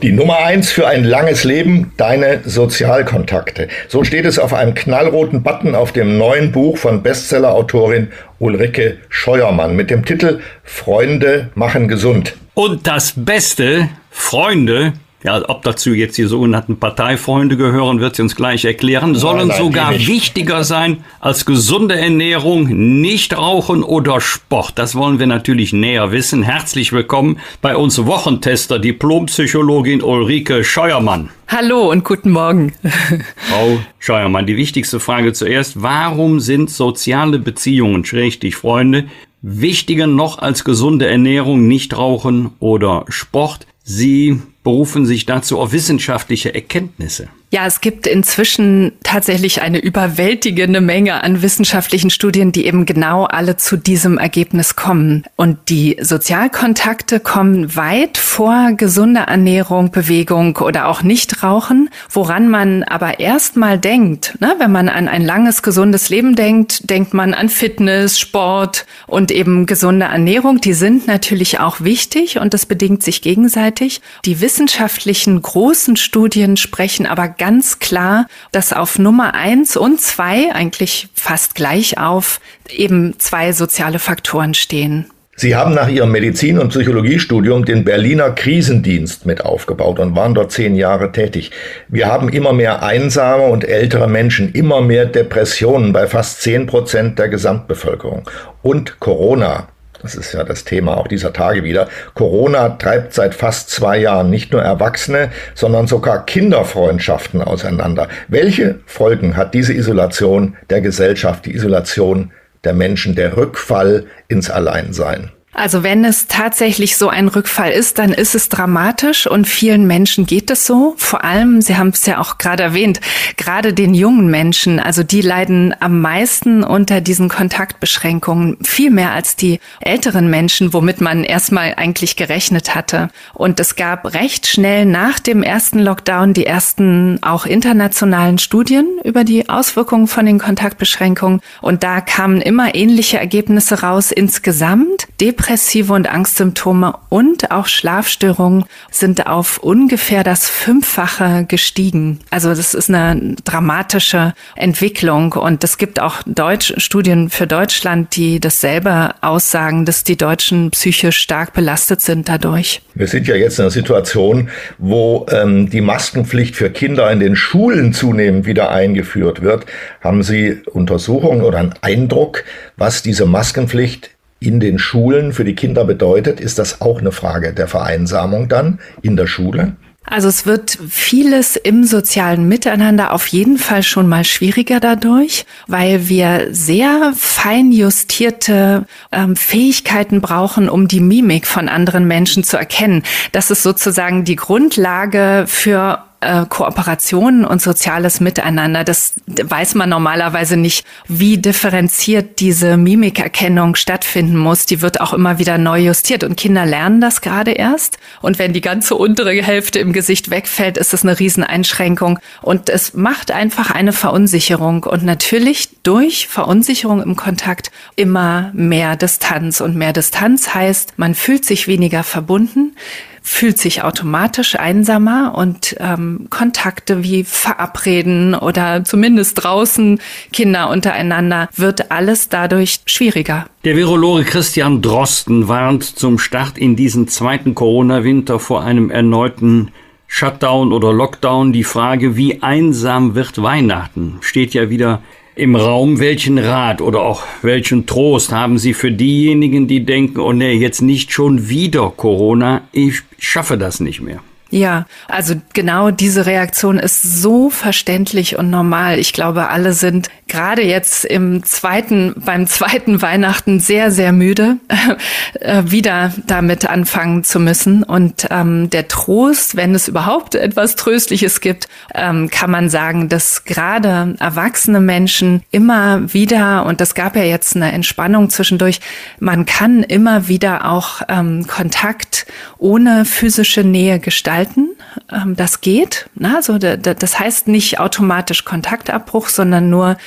Die Nummer eins für ein langes Leben, deine Sozialkontakte. So steht es auf einem knallroten Button auf dem neuen Buch von Bestsellerautorin Ulrike Scheuermann mit dem Titel Freunde machen gesund. Und das Beste, Freunde, ja, ob dazu jetzt die sogenannten Parteifreunde gehören, wird sie uns gleich erklären, sollen nein, nein, sogar wichtiger sein als gesunde Ernährung, Nichtrauchen oder Sport. Das wollen wir natürlich näher wissen. Herzlich willkommen bei uns Wochentester, Diplompsychologin Ulrike Scheuermann. Hallo und guten Morgen. Frau Scheuermann, die wichtigste Frage zuerst. Warum sind soziale Beziehungen, schrägstich Freunde, wichtiger noch als gesunde Ernährung, Nichtrauchen oder Sport? Sie berufen sich dazu auf wissenschaftliche Erkenntnisse. Ja, es gibt inzwischen tatsächlich eine überwältigende Menge an wissenschaftlichen Studien, die eben genau alle zu diesem Ergebnis kommen. Und die Sozialkontakte kommen weit vor gesunder Ernährung, Bewegung oder auch Nichtrauchen, woran man aber erstmal denkt. Ne? Wenn man an ein langes, gesundes Leben denkt, denkt man an Fitness, Sport und eben gesunde Ernährung. Die sind natürlich auch wichtig und das bedingt sich gegenseitig. Die wissenschaftlichen großen Studien sprechen aber ganz klar, dass auf Nummer eins und zwei eigentlich fast gleich auf eben zwei soziale Faktoren stehen. Sie haben nach Ihrem Medizin- und Psychologiestudium den Berliner Krisendienst mit aufgebaut und waren dort zehn Jahre tätig. Wir haben immer mehr einsame und ältere Menschen, immer mehr Depressionen bei fast zehn Prozent der Gesamtbevölkerung. Und Corona das ist ja das Thema auch dieser Tage wieder, Corona treibt seit fast zwei Jahren nicht nur Erwachsene, sondern sogar Kinderfreundschaften auseinander. Welche Folgen hat diese Isolation der Gesellschaft, die Isolation der Menschen, der Rückfall ins Alleinsein? Also wenn es tatsächlich so ein Rückfall ist, dann ist es dramatisch und vielen Menschen geht es so. Vor allem, Sie haben es ja auch gerade erwähnt, gerade den jungen Menschen, also die leiden am meisten unter diesen Kontaktbeschränkungen, viel mehr als die älteren Menschen, womit man erstmal eigentlich gerechnet hatte. Und es gab recht schnell nach dem ersten Lockdown die ersten auch internationalen Studien über die Auswirkungen von den Kontaktbeschränkungen. Und da kamen immer ähnliche Ergebnisse raus insgesamt depressive und Angstsymptome und auch Schlafstörungen sind auf ungefähr das Fünffache gestiegen. Also das ist eine dramatische Entwicklung und es gibt auch Deutsch Studien für Deutschland, die dasselbe aussagen, dass die Deutschen psychisch stark belastet sind dadurch. Wir sind ja jetzt in einer Situation, wo ähm, die Maskenpflicht für Kinder in den Schulen zunehmend wieder eingeführt wird. Haben Sie Untersuchungen oder einen Eindruck, was diese Maskenpflicht in den Schulen für die Kinder bedeutet, ist das auch eine Frage der Vereinsamung dann in der Schule? Also es wird vieles im sozialen Miteinander auf jeden Fall schon mal schwieriger dadurch, weil wir sehr fein justierte ähm, Fähigkeiten brauchen, um die Mimik von anderen Menschen zu erkennen. Das ist sozusagen die Grundlage für äh, Kooperationen und soziales Miteinander. Das weiß man normalerweise nicht, wie differenziert diese Mimikerkennung stattfinden muss. Die wird auch immer wieder neu justiert und Kinder lernen das gerade erst. Und wenn die ganze untere Hälfte im Gesicht wegfällt, ist das eine Rieseneinschränkung und es macht einfach eine Verunsicherung und natürlich durch Verunsicherung im Kontakt immer mehr Distanz und mehr Distanz heißt, man fühlt sich weniger verbunden fühlt sich automatisch einsamer und ähm, Kontakte wie Verabreden oder zumindest draußen Kinder untereinander wird alles dadurch schwieriger. Der Virologe Christian Drosten warnt zum Start in diesen zweiten Corona-Winter vor einem erneuten Shutdown oder Lockdown. Die Frage, wie einsam wird Weihnachten, steht ja wieder im Raum, welchen Rat oder auch welchen Trost haben Sie für diejenigen, die denken, oh nee, jetzt nicht schon wieder Corona, ich schaffe das nicht mehr? Ja, also genau diese Reaktion ist so verständlich und normal. Ich glaube, alle sind gerade jetzt im zweiten, beim zweiten Weihnachten sehr, sehr müde, äh, wieder damit anfangen zu müssen. Und ähm, der Trost, wenn es überhaupt etwas Tröstliches gibt, ähm, kann man sagen, dass gerade erwachsene Menschen immer wieder, und das gab ja jetzt eine Entspannung zwischendurch, man kann immer wieder auch ähm, Kontakt ohne physische Nähe gestalten gestalten. Ähm, das geht. Also das heißt nicht automatisch Kontaktabbruch, sondern nur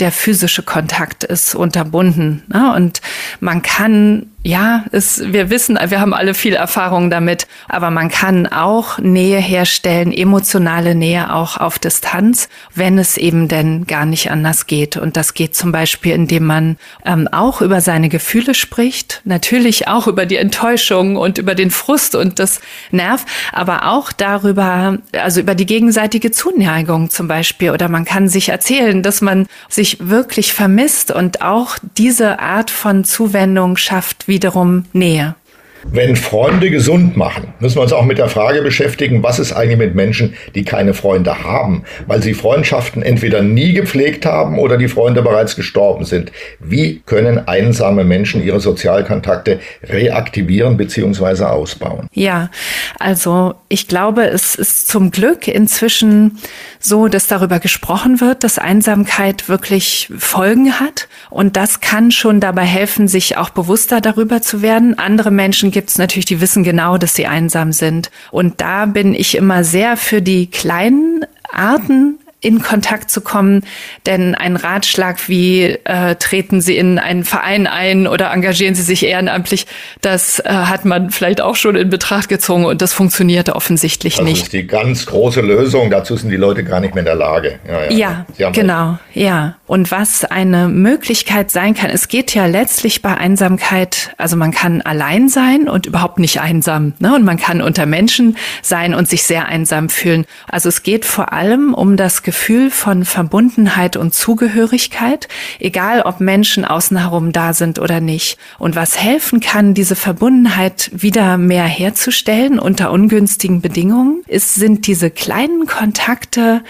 der physische Kontakt ist unterbunden. Und man kann ja, es, wir wissen, wir haben alle viel Erfahrung damit, aber man kann auch Nähe herstellen, emotionale Nähe auch auf Distanz, wenn es eben denn gar nicht anders geht. Und das geht zum Beispiel, indem man ähm, auch über seine Gefühle spricht, natürlich auch über die Enttäuschung und über den Frust und das Nerv, aber auch darüber, also über die gegenseitige Zuneigung zum Beispiel. Oder man kann sich erzählen, dass man sich wirklich vermisst und auch diese Art von Zuwendung schafft wiederum Nähe. Wenn Freunde gesund machen, müssen wir uns auch mit der Frage beschäftigen, was ist eigentlich mit Menschen, die keine Freunde haben, weil sie Freundschaften entweder nie gepflegt haben oder die Freunde bereits gestorben sind. Wie können einsame Menschen ihre Sozialkontakte reaktivieren bzw. ausbauen? Ja, also ich glaube, es ist zum Glück inzwischen so, dass darüber gesprochen wird, dass Einsamkeit wirklich Folgen hat. Und das kann schon dabei helfen, sich auch bewusster darüber zu werden. Andere Menschen gibt es natürlich, die wissen genau, dass sie einsam sind. Und da bin ich immer sehr für die kleinen Arten in Kontakt zu kommen. Denn ein Ratschlag wie äh, treten Sie in einen Verein ein oder engagieren Sie sich ehrenamtlich, das äh, hat man vielleicht auch schon in Betracht gezogen und das funktioniert offensichtlich das nicht. Das ist die ganz große Lösung. Dazu sind die Leute gar nicht mehr in der Lage. Ja, ja, ja genau. Recht. Ja. Und was eine Möglichkeit sein kann, es geht ja letztlich bei Einsamkeit, also man kann allein sein und überhaupt nicht einsam. Ne? Und man kann unter Menschen sein und sich sehr einsam fühlen. Also es geht vor allem um das Gefühl, Gefühl von Verbundenheit und Zugehörigkeit, egal ob Menschen außen herum da sind oder nicht. Und was helfen kann, diese Verbundenheit wieder mehr herzustellen unter ungünstigen Bedingungen, ist, sind diese kleinen Kontakte,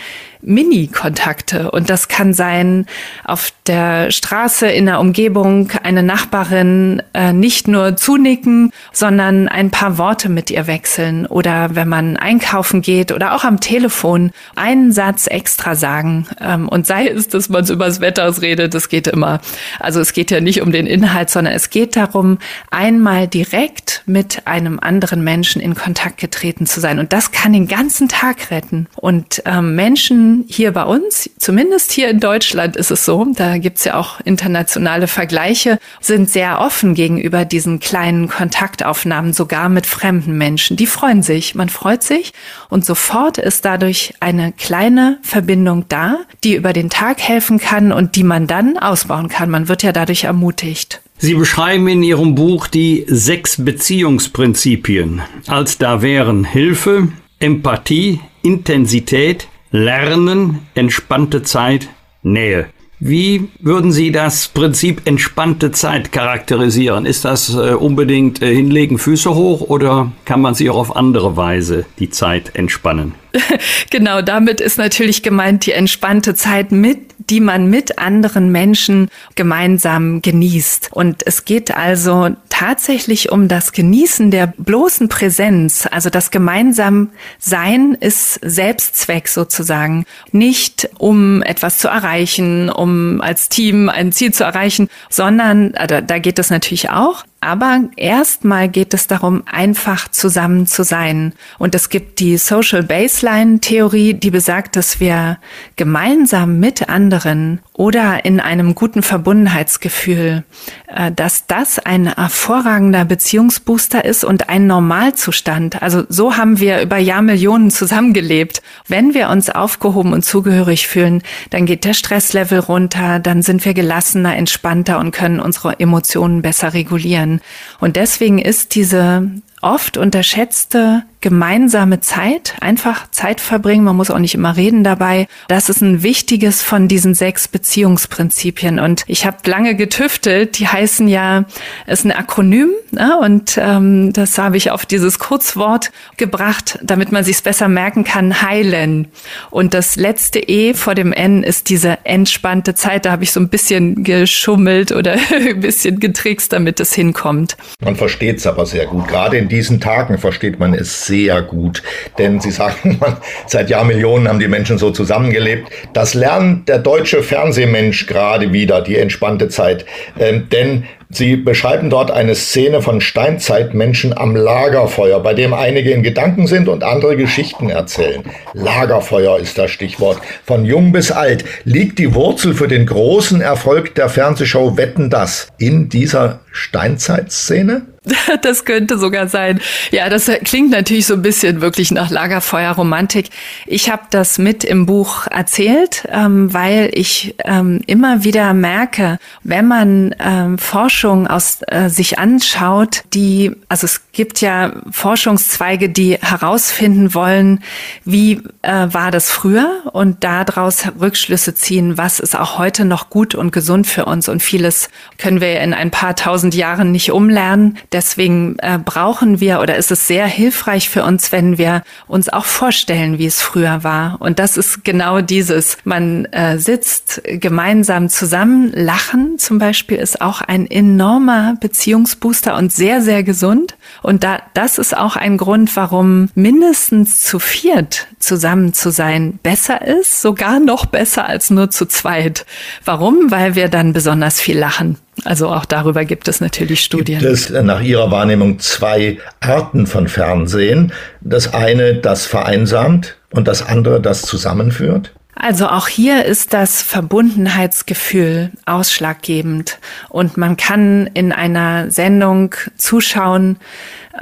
Mini-Kontakte. Und das kann sein auf der Straße, in der Umgebung, eine Nachbarin äh, nicht nur zunicken, sondern ein paar Worte mit ihr wechseln. Oder wenn man einkaufen geht oder auch am Telefon einen Satz extra sagen. Ähm, und sei es, dass man übers Wetter redet, das geht immer. Also es geht ja nicht um den Inhalt, sondern es geht darum, einmal direkt mit einem anderen Menschen in Kontakt getreten zu sein. Und das kann den ganzen Tag retten. Und ähm, Menschen, hier bei uns, zumindest hier in Deutschland ist es so, da gibt's ja auch internationale Vergleiche, sind sehr offen gegenüber diesen kleinen Kontaktaufnahmen, sogar mit fremden Menschen. Die freuen sich, man freut sich und sofort ist dadurch eine kleine Verbindung da, die über den Tag helfen kann und die man dann ausbauen kann. Man wird ja dadurch ermutigt. Sie beschreiben in Ihrem Buch die sechs Beziehungsprinzipien, als da wären Hilfe, Empathie, Intensität, Lernen, entspannte Zeit, Nähe. Wie würden Sie das Prinzip entspannte Zeit charakterisieren? Ist das äh, unbedingt äh, hinlegen, Füße hoch oder kann man sich auch auf andere Weise die Zeit entspannen? genau, damit ist natürlich gemeint die entspannte Zeit mit die man mit anderen Menschen gemeinsam genießt. Und es geht also tatsächlich um das Genießen der bloßen Präsenz. Also das gemeinsam Sein ist Selbstzweck sozusagen. Nicht um etwas zu erreichen, um als Team ein Ziel zu erreichen, sondern, also da geht es natürlich auch, aber erstmal geht es darum, einfach zusammen zu sein. Und es gibt die Social Baseline Theorie, die besagt, dass wir gemeinsam mit anderen oder in einem guten Verbundenheitsgefühl, äh, dass das ein hervorragender Beziehungsbooster ist und ein Normalzustand. Also so haben wir über Jahrmillionen zusammengelebt. Wenn wir uns aufgehoben und zugehörig fühlen, dann geht der Stresslevel runter, dann sind wir gelassener, entspannter und können unsere Emotionen besser regulieren. Und deswegen ist diese oft unterschätzte gemeinsame Zeit, einfach Zeit verbringen, man muss auch nicht immer reden dabei. Das ist ein wichtiges von diesen sechs Beziehungsprinzipien. Und ich habe lange getüftelt, die heißen ja, ist ein Akronym ne? und ähm, das habe ich auf dieses Kurzwort gebracht, damit man sich besser merken kann, heilen. Und das letzte E vor dem N ist diese entspannte Zeit. Da habe ich so ein bisschen geschummelt oder ein bisschen getrickst, damit es hinkommt. Man versteht es aber sehr gut. Gerade in diesen Tagen versteht man es sehr gut. Denn Sie sagen, seit Jahrmillionen haben die Menschen so zusammengelebt. Das lernt der deutsche Fernsehmensch gerade wieder, die entspannte Zeit. Ähm, denn Sie beschreiben dort eine Szene von Steinzeitmenschen am Lagerfeuer, bei dem einige in Gedanken sind und andere Geschichten erzählen. Lagerfeuer ist das Stichwort. Von jung bis alt liegt die Wurzel für den großen Erfolg der Fernsehshow Wetten das in dieser Steinzeitszene? Das könnte sogar sein. Ja, das klingt natürlich so ein bisschen wirklich nach Lagerfeuerromantik. Ich habe das mit im Buch erzählt, ähm, weil ich ähm, immer wieder merke, wenn man ähm, Forschung aus äh, sich anschaut, die, also es gibt ja Forschungszweige, die herausfinden wollen, wie äh, war das früher und daraus Rückschlüsse ziehen, was ist auch heute noch gut und gesund für uns und vieles können wir in ein paar tausend Jahren nicht umlernen. Deswegen äh, brauchen wir oder ist es sehr hilfreich für uns, wenn wir uns auch vorstellen, wie es früher war. Und das ist genau dieses. Man äh, sitzt gemeinsam zusammen, lachen zum Beispiel ist auch ein enormer Beziehungsbooster und sehr, sehr gesund. Und da, das ist auch ein Grund, warum mindestens zu viert zusammen zu sein besser ist, sogar noch besser als nur zu zweit. Warum? Weil wir dann besonders viel lachen. Also auch darüber gibt es natürlich Studien. Gibt es nach Ihrer Wahrnehmung zwei Arten von Fernsehen? Das eine, das vereinsamt und das andere, das zusammenführt? Also auch hier ist das Verbundenheitsgefühl ausschlaggebend und man kann in einer Sendung zuschauen,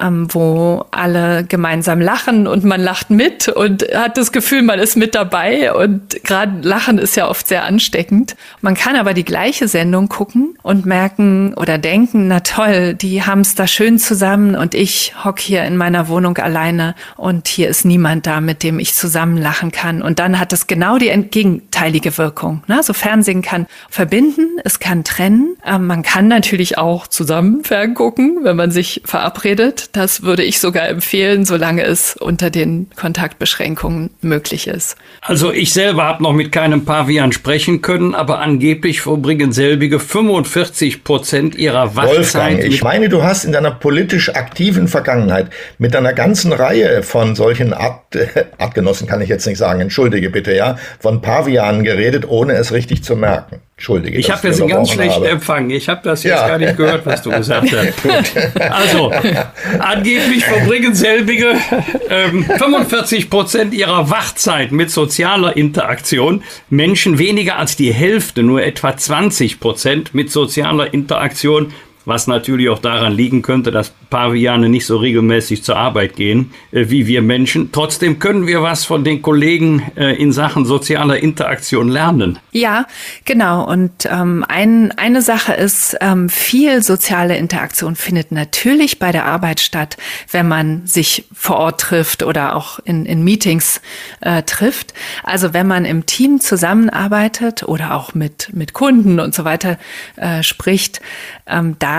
ähm, wo alle gemeinsam lachen und man lacht mit und hat das Gefühl, man ist mit dabei und gerade Lachen ist ja oft sehr ansteckend. Man kann aber die gleiche Sendung gucken und merken oder denken, na toll, die haben es da schön zusammen und ich hock hier in meiner Wohnung alleine und hier ist niemand da, mit dem ich zusammen lachen kann. Und dann hat es genau die entgegenteilige Wirkung. Ne? So Fernsehen kann verbinden, es kann trennen. Ähm, man kann natürlich auch zusammen ferngucken, wenn man sich verabredet. Das würde ich sogar empfehlen, solange es unter den Kontaktbeschränkungen möglich ist. Also ich selber habe noch mit keinem Pavian sprechen können, aber angeblich verbringen selbige 45 Prozent ihrer Wachzeit. Wolfgang, ich meine, du hast in deiner politisch aktiven Vergangenheit mit einer ganzen Reihe von solchen Art, äh, Artgenossen, kann ich jetzt nicht sagen, entschuldige bitte, ja, von Pavianen geredet, ohne es richtig zu merken. Entschuldige. Ich habe jetzt einen ganz schlechten Empfang. Ich habe das jetzt ja. gar nicht gehört, was du gesagt hast. also, angeblich verbringen selbige ähm, 45 Prozent ihrer Wachzeit mit sozialer Interaktion. Menschen weniger als die Hälfte, nur etwa 20 Prozent mit sozialer Interaktion was natürlich auch daran liegen könnte, dass Paviane nicht so regelmäßig zur Arbeit gehen äh, wie wir Menschen. Trotzdem können wir was von den Kollegen äh, in Sachen sozialer Interaktion lernen. Ja, genau. Und ähm, ein, eine Sache ist, ähm, viel soziale Interaktion findet natürlich bei der Arbeit statt, wenn man sich vor Ort trifft oder auch in, in Meetings äh, trifft. Also wenn man im Team zusammenarbeitet oder auch mit, mit Kunden und so weiter äh, spricht, ähm, da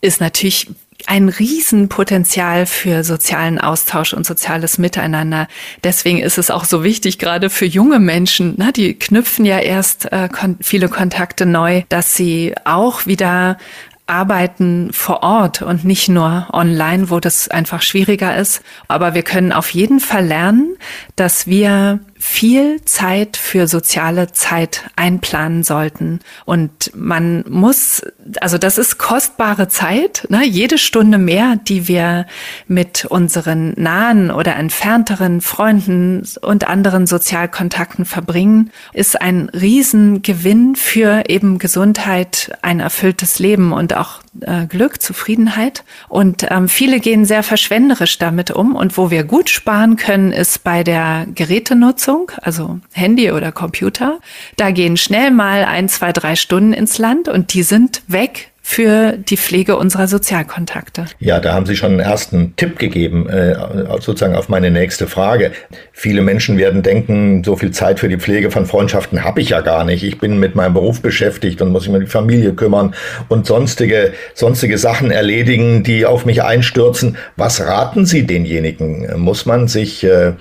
ist natürlich ein Riesenpotenzial für sozialen Austausch und soziales Miteinander. Deswegen ist es auch so wichtig, gerade für junge Menschen, na, die knüpfen ja erst äh, kon viele Kontakte neu, dass sie auch wieder arbeiten vor Ort und nicht nur online, wo das einfach schwieriger ist. Aber wir können auf jeden Fall lernen, dass wir viel Zeit für soziale Zeit einplanen sollten. Und man muss, also das ist kostbare Zeit, ne? jede Stunde mehr, die wir mit unseren nahen oder entfernteren Freunden und anderen Sozialkontakten verbringen, ist ein Riesengewinn für eben Gesundheit, ein erfülltes Leben und auch äh, Glück, Zufriedenheit. Und ähm, viele gehen sehr verschwenderisch damit um. Und wo wir gut sparen können, ist bei der Gerätenutzung Nutzung, also Handy oder Computer. Da gehen schnell mal ein, zwei, drei Stunden ins Land und die sind weg für die Pflege unserer Sozialkontakte. Ja, da haben Sie schon einen ersten Tipp gegeben, äh, sozusagen auf meine nächste Frage. Viele Menschen werden denken, so viel Zeit für die Pflege von Freundschaften habe ich ja gar nicht. Ich bin mit meinem Beruf beschäftigt und muss mich um die Familie kümmern und sonstige, sonstige Sachen erledigen, die auf mich einstürzen. Was raten Sie denjenigen? Muss man sich äh,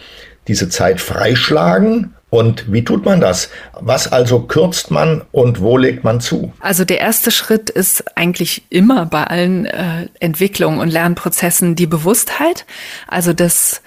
diese Zeit freischlagen? Und wie tut man das? Was also kürzt man und wo legt man zu? Also der erste Schritt ist eigentlich immer bei allen äh, Entwicklungen und Lernprozessen die Bewusstheit. Also das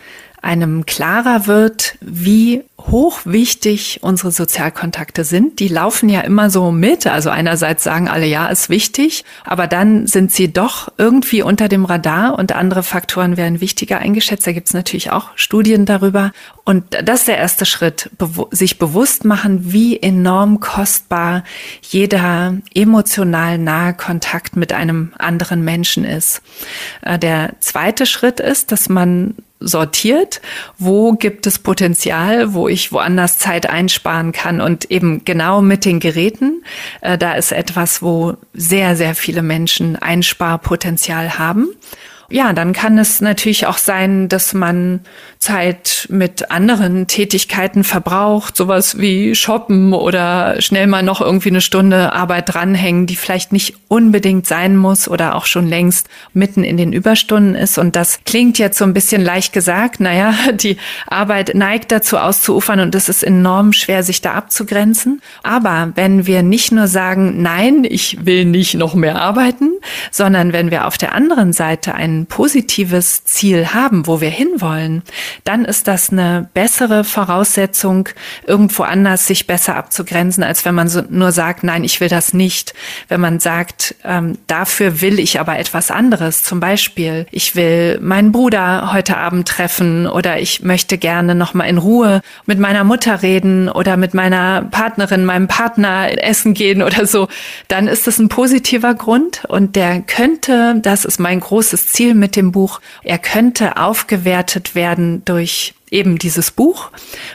einem klarer wird, wie hoch wichtig unsere Sozialkontakte sind. Die laufen ja immer so mit. Also einerseits sagen alle, ja, ist wichtig, aber dann sind sie doch irgendwie unter dem Radar und andere Faktoren werden wichtiger eingeschätzt. Da gibt es natürlich auch Studien darüber. Und das ist der erste Schritt, sich bewusst machen, wie enorm kostbar jeder emotional nahe Kontakt mit einem anderen Menschen ist. Äh, der zweite Schritt ist, dass man sortiert, wo gibt es Potenzial, wo ich woanders Zeit einsparen kann und eben genau mit den Geräten. Äh, da ist etwas, wo sehr, sehr viele Menschen Einsparpotenzial haben. Ja, dann kann es natürlich auch sein, dass man Zeit mit anderen Tätigkeiten verbraucht, sowas wie shoppen oder schnell mal noch irgendwie eine Stunde Arbeit dranhängen, die vielleicht nicht unbedingt sein muss oder auch schon längst mitten in den Überstunden ist. Und das klingt jetzt so ein bisschen leicht gesagt. Naja, die Arbeit neigt dazu auszuufern und es ist enorm schwer, sich da abzugrenzen. Aber wenn wir nicht nur sagen, nein, ich will nicht noch mehr arbeiten, sondern wenn wir auf der anderen Seite ein positives Ziel haben, wo wir hinwollen, dann ist das eine bessere Voraussetzung, irgendwo anders sich besser abzugrenzen, als wenn man so nur sagt, nein, ich will das nicht. Wenn man sagt, ähm, dafür will ich aber etwas anderes. Zum Beispiel, ich will meinen Bruder heute Abend treffen oder ich möchte gerne noch mal in Ruhe mit meiner Mutter reden oder mit meiner Partnerin, meinem Partner essen gehen oder so, dann ist das ein positiver Grund und der könnte, das ist mein großes Ziel mit dem Buch, er könnte aufgewertet werden durch eben dieses Buch,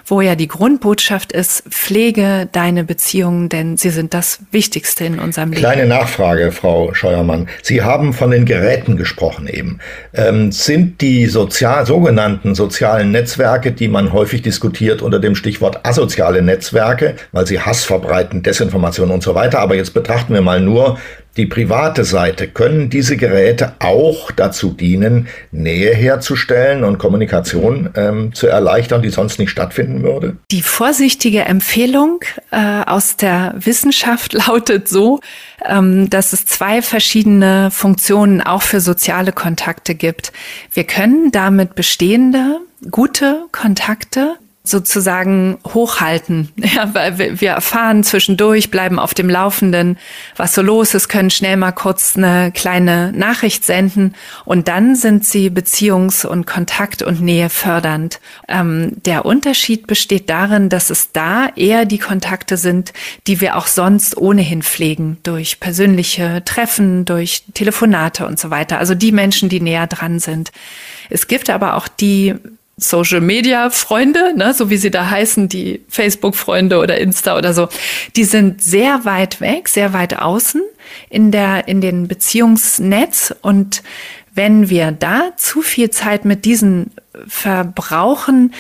wo ja die Grundbotschaft ist, pflege deine Beziehungen, denn sie sind das Wichtigste in unserem Leben. Kleine Nachfrage, Frau Scheuermann. Sie haben von den Geräten gesprochen eben. Ähm, sind die sozial, sogenannten sozialen Netzwerke, die man häufig diskutiert unter dem Stichwort asoziale Netzwerke, weil sie Hass verbreiten, Desinformation und so weiter, aber jetzt betrachten wir mal nur die private Seite, können diese Geräte auch dazu dienen, Nähe herzustellen und Kommunikation ähm, zu erleichtern, die sonst nicht stattfinden würde? Die vorsichtige Empfehlung äh, aus der Wissenschaft lautet so, ähm, dass es zwei verschiedene Funktionen auch für soziale Kontakte gibt. Wir können damit bestehende gute Kontakte sozusagen hochhalten. Ja, weil wir erfahren zwischendurch, bleiben auf dem Laufenden, was so los ist, können schnell mal kurz eine kleine Nachricht senden und dann sind sie Beziehungs- und Kontakt- und Nähe fördernd. Ähm, der Unterschied besteht darin, dass es da eher die Kontakte sind, die wir auch sonst ohnehin pflegen, durch persönliche Treffen, durch Telefonate und so weiter. Also die Menschen, die näher dran sind. Es gibt aber auch die Social Media Freunde, ne, so wie sie da heißen, die Facebook Freunde oder Insta oder so, die sind sehr weit weg, sehr weit außen in der, in den Beziehungsnetz. Und wenn wir da zu viel Zeit mit diesen verbrauchen,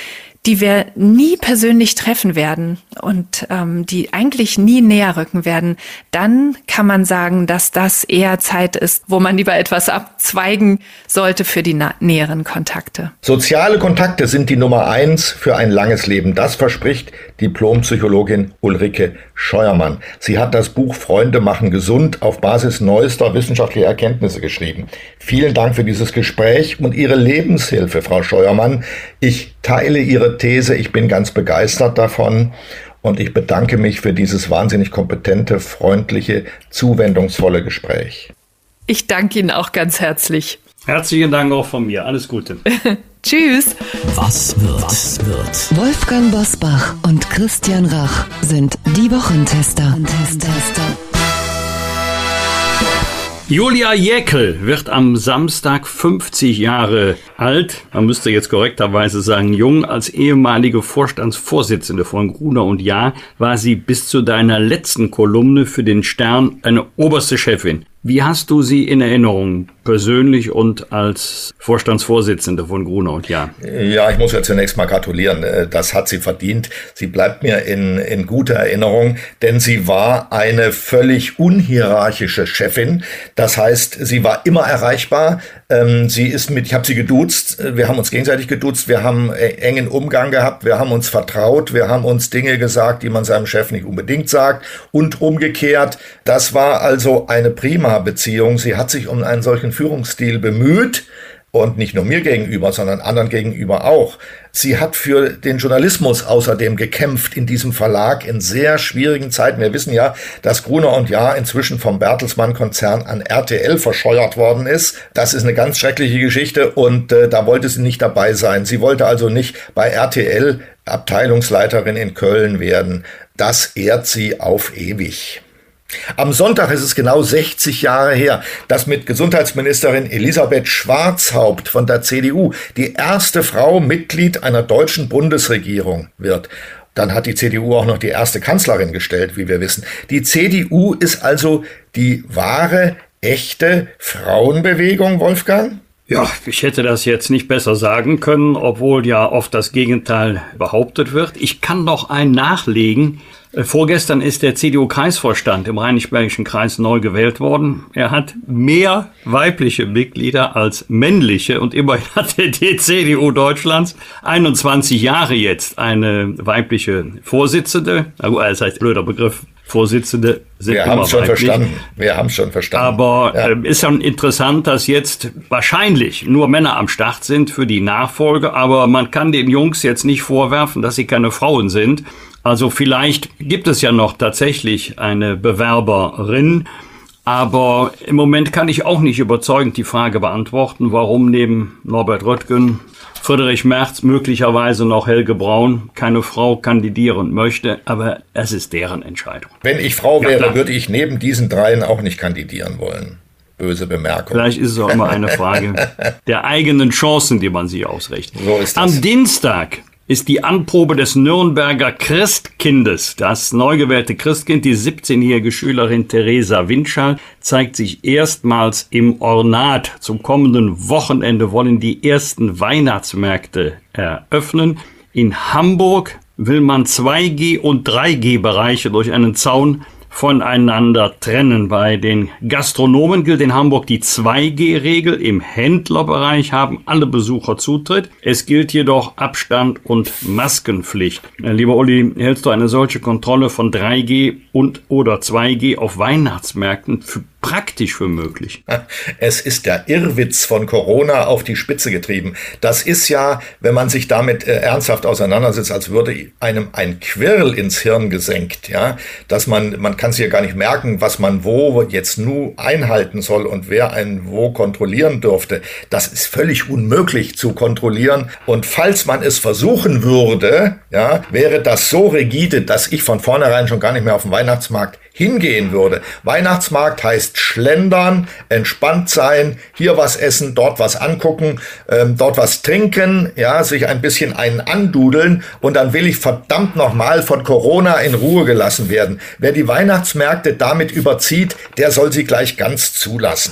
die wir nie persönlich treffen werden und ähm, die eigentlich nie näher rücken werden, dann kann man sagen, dass das eher Zeit ist, wo man lieber etwas abzweigen sollte für die näheren Kontakte. Soziale Kontakte sind die Nummer eins für ein langes Leben. Das verspricht Diplompsychologin Ulrike Scheuermann. Sie hat das Buch Freunde machen gesund auf Basis neuester wissenschaftlicher Erkenntnisse geschrieben. Vielen Dank für dieses Gespräch und Ihre Lebenshilfe, Frau Scheuermann. Ich teile Ihre These, ich bin ganz begeistert davon und ich bedanke mich für dieses wahnsinnig kompetente, freundliche, zuwendungsvolle Gespräch. Ich danke Ihnen auch ganz herzlich. Herzlichen Dank auch von mir. Alles Gute. Tschüss. Was wird? Was wird? Wolfgang Bosbach und Christian Rach sind die Wochentester. Wochentester. Julia Jäckel wird am Samstag 50 Jahre alt. Man müsste jetzt korrekterweise sagen jung. Als ehemalige Vorstandsvorsitzende von Gruner und Jahr war sie bis zu deiner letzten Kolumne für den Stern eine oberste Chefin. Wie hast du sie in Erinnerung, persönlich und als Vorstandsvorsitzende von Gruner und Jahr? Ja, ich muss ja zunächst mal gratulieren. Äh, das hat sie verdient. Sie bleibt mir in, in guter Erinnerung, denn sie war eine völlig unhierarchische Chefin. Das heißt, sie war immer erreichbar. Ähm, sie ist mit, ich habe sie geduzt, wir haben uns gegenseitig geduzt, wir haben äh, engen Umgang gehabt, wir haben uns vertraut, wir haben uns Dinge gesagt, die man seinem Chef nicht unbedingt sagt und umgekehrt. Das war also eine prima Beziehung. Sie hat sich um einen solchen Führungsstil bemüht und nicht nur mir gegenüber, sondern anderen gegenüber auch. Sie hat für den Journalismus außerdem gekämpft in diesem Verlag in sehr schwierigen Zeiten. Wir wissen ja, dass Gruner und Jahr inzwischen vom Bertelsmann-Konzern an RTL verscheuert worden ist. Das ist eine ganz schreckliche Geschichte und äh, da wollte sie nicht dabei sein. Sie wollte also nicht bei RTL Abteilungsleiterin in Köln werden. Das ehrt sie auf ewig. Am Sonntag ist es genau 60 Jahre her, dass mit Gesundheitsministerin Elisabeth Schwarzhaupt von der CDU die erste Frau Mitglied einer deutschen Bundesregierung wird. Dann hat die CDU auch noch die erste Kanzlerin gestellt, wie wir wissen. Die CDU ist also die wahre, echte Frauenbewegung, Wolfgang? Ja, ich hätte das jetzt nicht besser sagen können, obwohl ja oft das Gegenteil behauptet wird. Ich kann noch ein nachlegen. Äh, vorgestern ist der CDU-Kreisvorstand im Rheinisch-Bergischen Kreis neu gewählt worden. Er hat mehr weibliche Mitglieder als männliche und immerhin hat die CDU Deutschlands 21 Jahre jetzt eine weibliche Vorsitzende. Das heißt, blöder Begriff, Vorsitzende sind Wir haben es schon verstanden. Wir haben es schon verstanden. Aber Ja. ähm, ist schon interessant, dass jetzt wahrscheinlich nur Männer am Start sind für die Nachfolge. Aber man kann den Jungs jetzt nicht vorwerfen, dass sie keine Frauen sind. Also vielleicht gibt es ja noch tatsächlich eine Bewerberin. Aber im Moment kann ich auch nicht überzeugend die Frage beantworten, warum neben Norbert Röttgen, Friedrich Merz, möglicherweise noch Helge Braun keine Frau kandidieren möchte. Aber es ist deren Entscheidung. Wenn ich Frau Ja, wäre, klar. würde ich neben diesen dreien auch nicht kandidieren wollen. Böse Bemerkung. Vielleicht ist es auch immer eine Frage der eigenen Chancen, die man sich ausrichtet. So ist das. Am Dienstag ist die Anprobe des Nürnberger Christkindes. Das neu gewählte Christkind, die 17-jährige Schülerin Theresa Winschall, zeigt sich erstmals im Ornat. Zum kommenden Wochenende wollen die ersten Weihnachtsmärkte eröffnen. In Hamburg will man 2G und 3G-Bereiche durch einen Zaun voneinander trennen. Bei den Gastronomen gilt in Hamburg die 2G-Regel. Im Händlerbereich haben alle Besucher Zutritt. Es gilt jedoch Abstand und Maskenpflicht. Äh, Lieber Uli, hältst du eine solche Kontrolle von 3G und oder 2G auf Weihnachtsmärkten für praktisch für möglich? Es ist der Irrwitz von Corona auf die Spitze getrieben. Das ist ja, wenn man sich damit äh, ernsthaft auseinandersetzt, als würde einem ein Quirl ins Hirn gesenkt, ja, dass man, man kann sich ja gar nicht merken, was man wo jetzt nur einhalten soll und wer einen wo kontrollieren dürfte. Das ist völlig unmöglich zu kontrollieren. Und falls man es versuchen würde, ja, wäre das so rigide, dass ich von vornherein schon gar nicht mehr auf den Weihnachtsmarkt hingehen würde. Weihnachtsmarkt heißt schlendern, entspannt sein, hier was essen, dort was angucken, ähm, dort was trinken, ja, sich ein bisschen einen andudeln und dann will ich verdammt nochmal von Corona in Ruhe gelassen werden. Wer die Weihnachtsmärkte damit überzieht, der soll sie gleich ganz zulassen.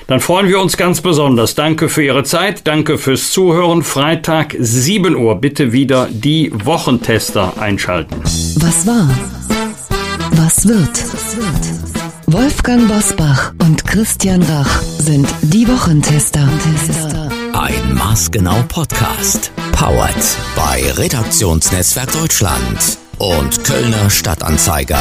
dann freuen wir uns ganz besonders. Danke für Ihre Zeit, danke fürs Zuhören. Freitag 7 Uhr bitte wieder die Wochentester einschalten. Was war? Was wird? Wolfgang Bosbach und Christian Rach sind die Wochentester. Ein Maßgenau Podcast. Powered bei Redaktionsnetzwerk Deutschland und Kölner Stadtanzeiger.